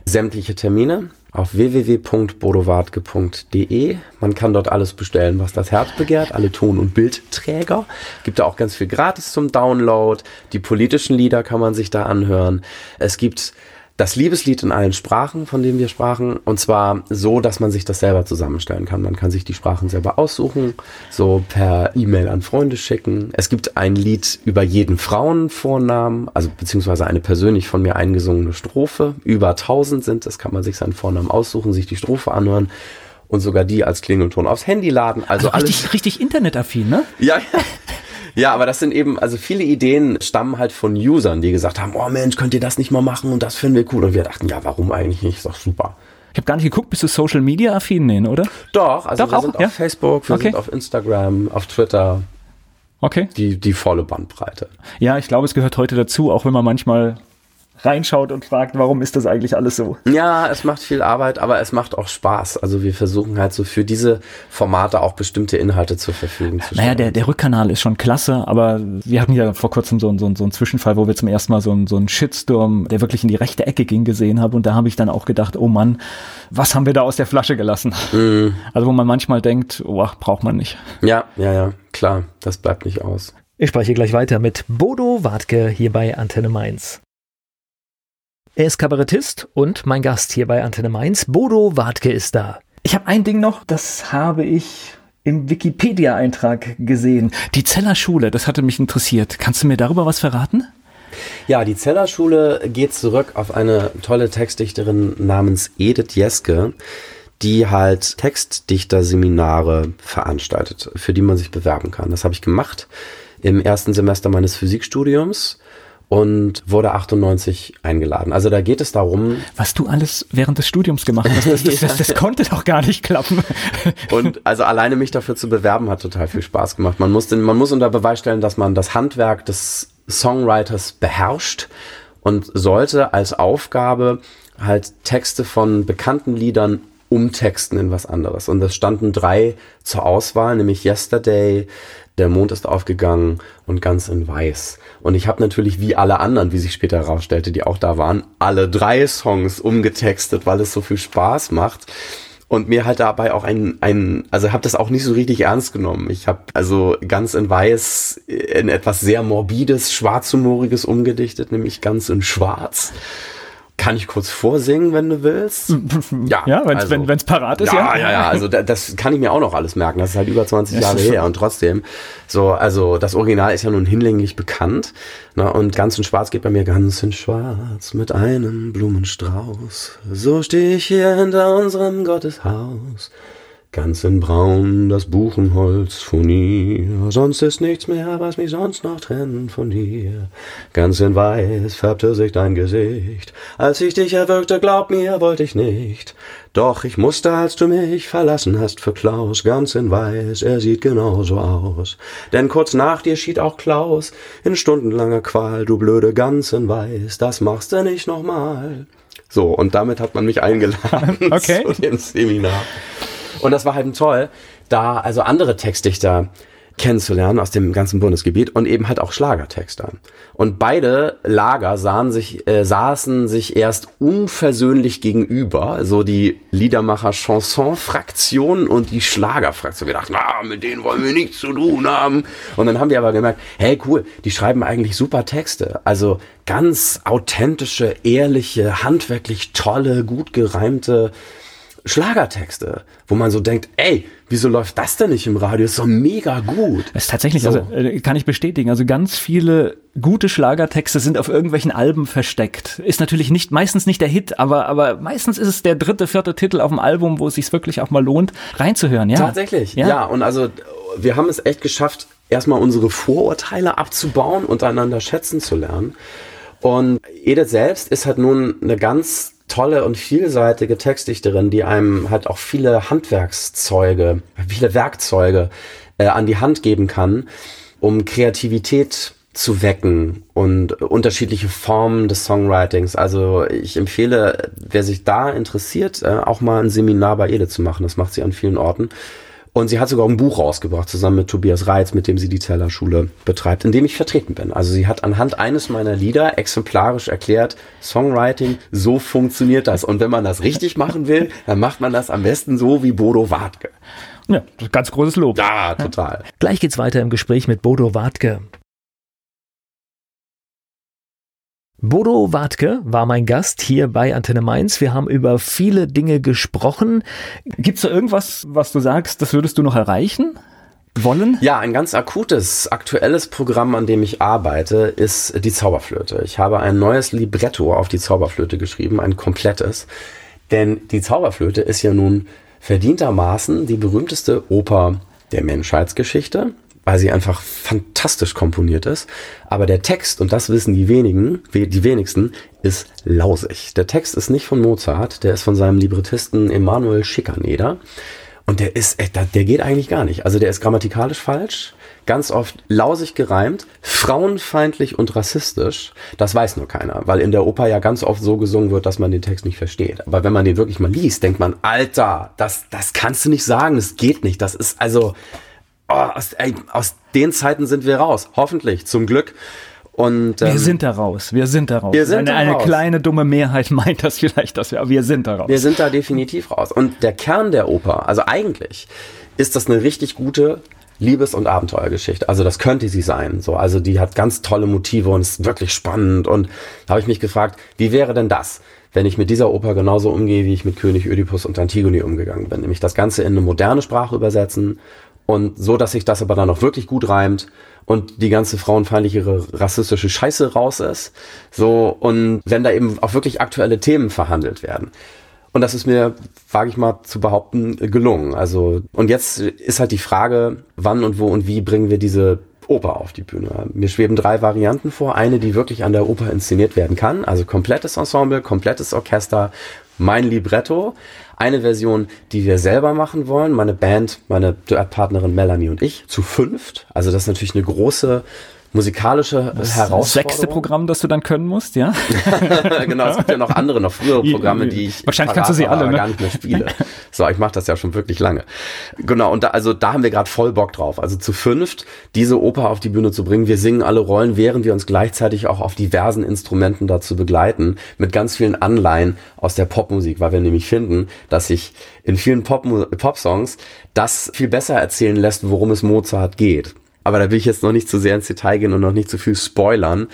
S2: sämtliche Termine auf www.bodowartke.de. Man kann dort alles bestellen, was das Herz begehrt, alle Ton- und Bildträger. Gibt da auch ganz viel gratis zum Download. Die politischen Lieder kann man sich da anhören. Es gibt das Liebeslied in allen Sprachen, von dem wir sprachen, und zwar so, dass man sich das selber zusammenstellen kann. Man kann sich die Sprachen selber aussuchen, so per E-Mail an Freunde schicken. Es gibt ein Lied über jeden Frauenvornamen, also beziehungsweise eine persönlich von mir eingesungene Strophe. Über 1000 sind es, kann man sich seinen Vornamen aussuchen, sich die Strophe anhören und sogar die als Klingelton aufs Handy laden. Also, also
S1: richtig, alles. richtig internetaffin, ne?
S2: Ja, ja. Ja, aber das sind eben, also viele Ideen stammen halt von Usern, die gesagt haben, oh Mensch, könnt ihr das nicht mal machen und das finden wir cool. Und wir dachten, ja, warum eigentlich nicht? Ist doch super.
S1: Ich habe gar nicht geguckt, bist du Social Media affin, nee, oder?
S2: Doch, also Doch, wir auch? sind ja? auf Facebook, wir okay. sind auf Instagram, auf Twitter.
S1: Okay.
S2: Die, die volle Bandbreite.
S1: Ja, ich glaube, es gehört heute dazu, auch wenn man manchmal reinschaut und fragt, warum ist das eigentlich alles so?
S2: Ja, es macht viel Arbeit, aber es macht auch Spaß. Also wir versuchen halt so für diese Formate auch bestimmte Inhalte zur Verfügung zu stellen.
S1: Naja, der, der Rückkanal ist schon klasse, aber wir hatten ja vor kurzem so, so, so einen Zwischenfall, wo wir zum ersten Mal so, einen, so einen Shitstorm, der wirklich in die rechte Ecke ging, gesehen haben. Und da habe ich dann auch gedacht, oh Mann, was haben wir da aus der Flasche gelassen? Mhm. Also wo man manchmal denkt, oh, braucht man nicht.
S2: Ja, ja, ja, klar, das bleibt nicht aus.
S3: Ich spreche gleich weiter mit Bodo Wartke hier bei Antenne Mainz. Er ist Kabarettist und mein Gast hier bei Antenne Mainz, Bodo Wartke ist da.
S1: Ich habe ein Ding noch, das habe ich im Wikipedia-Eintrag gesehen. Die Zellerschule, das hatte mich interessiert. Kannst du mir darüber was verraten?
S2: Ja, die Zellerschule geht zurück auf eine tolle Textdichterin namens Edith Jeske, die halt Textdichter-Seminare veranstaltet, für die man sich bewerben kann. Das habe ich gemacht im ersten Semester meines Physikstudiums und wurde 98 eingeladen. Also da geht es darum.
S1: Was du alles während des Studiums gemacht hast, das, das, das, das konnte doch gar nicht klappen.
S2: und also alleine mich dafür zu bewerben hat total viel Spaß gemacht. Man muss, den, man muss unter Beweis stellen, dass man das Handwerk des Songwriters beherrscht und sollte als Aufgabe halt Texte von bekannten Liedern umtexten in was anderes. Und es standen drei zur Auswahl, nämlich Yesterday, Der Mond ist aufgegangen und Ganz in Weiß. Und ich habe natürlich wie alle anderen, wie sich später herausstellte, die auch da waren, alle drei Songs umgetextet, weil es so viel Spaß macht und mir halt dabei auch ein, ein also habe das auch nicht so richtig ernst genommen. Ich habe also ganz in weiß in etwas sehr morbides, schwarzhumoriges umgedichtet, nämlich ganz in schwarz. Kann ich kurz vorsingen, wenn du willst?
S1: Ja, ja wenn es also, wenn, parat ist,
S2: ja. Ja, ja, ja. Also da, das kann ich mir auch noch alles merken. Das ist halt über 20 Jahre her und trotzdem. So, also das Original ist ja nun hinlänglich bekannt. Na, ne, und ganz in Schwarz geht bei mir ganz in Schwarz mit einem Blumenstrauß. So stehe ich hier hinter unserem Gotteshaus. Ganz in Braun das Buchenholz Buchenholzfurnier, sonst ist nichts mehr, was mich sonst noch trennt von dir. Ganz in Weiß färbte sich dein Gesicht, als ich dich erwürgte, glaub mir, wollte ich nicht. Doch ich musste, als du mich verlassen hast für Klaus, ganz in Weiß, er sieht genauso aus. Denn kurz nach dir schied auch Klaus, in stundenlanger Qual, du blöde ganz in Weiß, das machst du nicht nochmal. So, und damit hat man mich eingeladen
S1: okay.
S2: zu dem Seminar. Und das war halt toll, da also andere Textdichter kennenzulernen aus dem ganzen Bundesgebiet und eben halt auch Schlagertexter. Und beide Lager sahen sich, äh, saßen sich erst unversöhnlich gegenüber, so die Liedermacher-Chanson-Fraktion und die Schlager-Fraktion. Wir dachten, na, mit denen wollen wir nichts zu tun haben. Und dann haben wir aber gemerkt, hey cool, die schreiben eigentlich super Texte. Also ganz authentische, ehrliche, handwerklich tolle, gut gereimte Schlagertexte, wo man so denkt, ey, wieso läuft das denn nicht im Radio? Ist doch mega gut.
S1: Das ist tatsächlich, so. also kann ich bestätigen. Also ganz viele gute Schlagertexte sind auf irgendwelchen Alben versteckt. Ist natürlich nicht, meistens nicht der Hit, aber, aber meistens ist es der dritte, vierte Titel auf dem Album, wo es sich wirklich auch mal lohnt, reinzuhören, ja.
S2: Tatsächlich, ja. ja. Und also, wir haben es echt geschafft, erstmal unsere Vorurteile abzubauen, untereinander schätzen zu lernen. Und Edith selbst ist halt nun eine ganz tolle und vielseitige Textdichterin, die einem halt auch viele Handwerkszeuge, viele Werkzeuge äh, an die Hand geben kann, um Kreativität zu wecken und unterschiedliche Formen des Songwritings. Also ich empfehle, wer sich da interessiert, äh, auch mal ein Seminar bei Ede zu machen. Das macht sie an vielen Orten. Und sie hat sogar ein Buch rausgebracht, zusammen mit Tobias Reitz, mit dem sie die Tellerschule betreibt, in dem ich vertreten bin. Also sie hat anhand eines meiner Lieder exemplarisch erklärt, Songwriting, so funktioniert das. Und wenn man das richtig machen will, dann macht man das am besten so wie Bodo Wartke.
S1: Ja, ganz großes Lob.
S2: Ja, total.
S3: Gleich geht's weiter im Gespräch mit Bodo Wartke. Bodo Wartke war mein Gast hier bei Antenne Mainz. Wir haben über viele Dinge gesprochen.
S1: Gibt es da irgendwas, was du sagst, das würdest du noch erreichen? Wollen?
S2: Ja, ein ganz akutes, aktuelles Programm, an dem ich arbeite, ist die Zauberflöte. Ich habe ein neues Libretto auf die Zauberflöte geschrieben, ein komplettes. Denn die Zauberflöte ist ja nun verdientermaßen die berühmteste Oper der Menschheitsgeschichte weil sie einfach fantastisch komponiert ist. Aber der Text, und das wissen die wenigen, die wenigsten, ist lausig. Der Text ist nicht von Mozart, der ist von seinem Librettisten Emanuel Schikaneder. Und der ist, äh, der geht eigentlich gar nicht. Also der ist grammatikalisch falsch, ganz oft lausig gereimt, frauenfeindlich und rassistisch. Das weiß nur keiner, weil in der Oper ja ganz oft so gesungen wird, dass man den Text nicht versteht. Aber wenn man den wirklich mal liest, denkt man, Alter, das, das kannst du nicht sagen, das geht nicht. Das ist also, oh, aus, ey, aus den Zeiten sind wir raus. Hoffentlich, zum Glück. Und,
S1: ähm, wir sind da raus, wir sind da raus.
S2: Wir sind
S1: eine,
S2: da
S1: eine
S2: raus.
S1: kleine dumme Mehrheit meint das vielleicht, dass wir, aber wir sind da raus.
S2: Wir sind da definitiv raus. Und der Kern der Oper, also eigentlich ist das eine richtig gute Liebes- und Abenteuergeschichte. Also das könnte sie sein. So, also die hat ganz tolle Motive und ist wirklich spannend. Und da habe ich mich gefragt, wie wäre denn das, wenn ich mit dieser Oper genauso umgehe, wie ich mit König Ödipus und Antigone umgegangen bin? Nämlich das Ganze in eine moderne Sprache übersetzen und so, dass sich das aber dann auch wirklich gut reimt und die ganze frauenfeindliche rassistische Scheiße raus ist. So, und wenn da eben auch wirklich aktuelle Themen verhandelt werden. Und das ist mir, wage ich mal zu behaupten, gelungen. Also, und jetzt ist halt die Frage, wann und wo und wie bringen wir diese Oper auf die Bühne. Mir schweben drei Varianten vor. Eine, die wirklich an der Oper inszeniert werden kann, also komplettes Ensemble, komplettes Orchester, mein Libretto. Eine Version, die wir selber machen wollen, meine Band, meine Duettpartnerin Melanie und ich, zu fünft. Also das ist natürlich eine große musikalische das Herausforderung. Das
S1: sechste Programm, das du dann können musst, ja?
S2: genau, es gibt ja noch andere, noch frühere Programme, die ich
S1: wahrscheinlich kannst du sie alle, ne?
S2: gar nicht mehr spiele. So, ich mache das ja schon wirklich lange. Genau, und da, also da haben wir gerade voll Bock drauf. Also zu fünft diese Oper auf die Bühne zu bringen. Wir singen alle Rollen, während wir uns gleichzeitig auch auf diversen Instrumenten dazu begleiten, mit ganz vielen Anleihen aus der Popmusik, weil wir nämlich finden, dass sich in vielen Pop-Songs das viel besser erzählen lässt, worum es Mozart geht. Aber da will ich jetzt noch nicht zu sehr ins Detail gehen und noch nicht zu viel spoilern.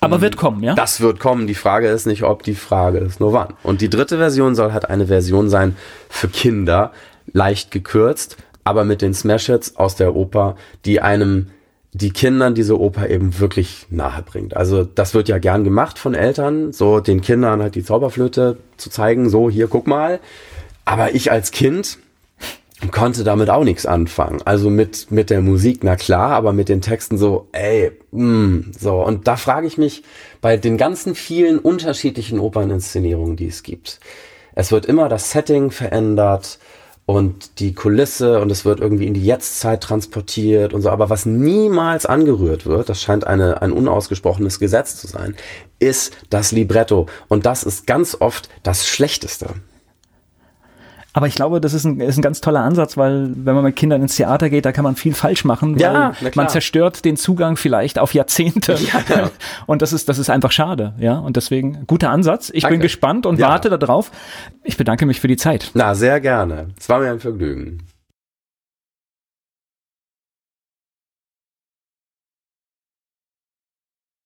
S1: Aber ähm, wird kommen, ja?
S2: Das wird kommen. Die Frage ist nicht, ob, die Frage ist nur wann. Und die dritte Version soll halt eine Version sein für Kinder, leicht gekürzt, aber mit den Smash-Hits aus der Oper, die einem die Kindern diese Oper eben wirklich nahe bringt. Also das wird ja gern gemacht von Eltern, so den Kindern halt die Zauberflöte zu zeigen, so hier guck mal. Aber ich als Kind konnte damit auch nichts anfangen. Also mit, mit der Musik, na klar, aber mit den Texten so, ey, mm, so. Und da frage ich mich bei den ganzen vielen unterschiedlichen Operninszenierungen, die es gibt. Es wird immer das Setting verändert und die Kulisse und es wird irgendwie in die Jetztzeit transportiert und so. Aber was niemals angerührt wird, das scheint eine, ein unausgesprochenes Gesetz zu sein, ist das Libretto. Und das ist ganz oft das Schlechteste.
S1: Aber ich glaube, das ist ein, ist ein ganz toller Ansatz, weil wenn man mit Kindern ins Theater geht, da kann man viel falsch machen. Ja, man zerstört den Zugang vielleicht auf Jahrzehnte. Ja, Und das ist, das ist einfach schade. Ja, und deswegen guter Ansatz. Ich Danke. bin gespannt und ja. warte darauf. Ich bedanke mich für die Zeit.
S2: Na, sehr gerne. Es war mir ein Vergnügen.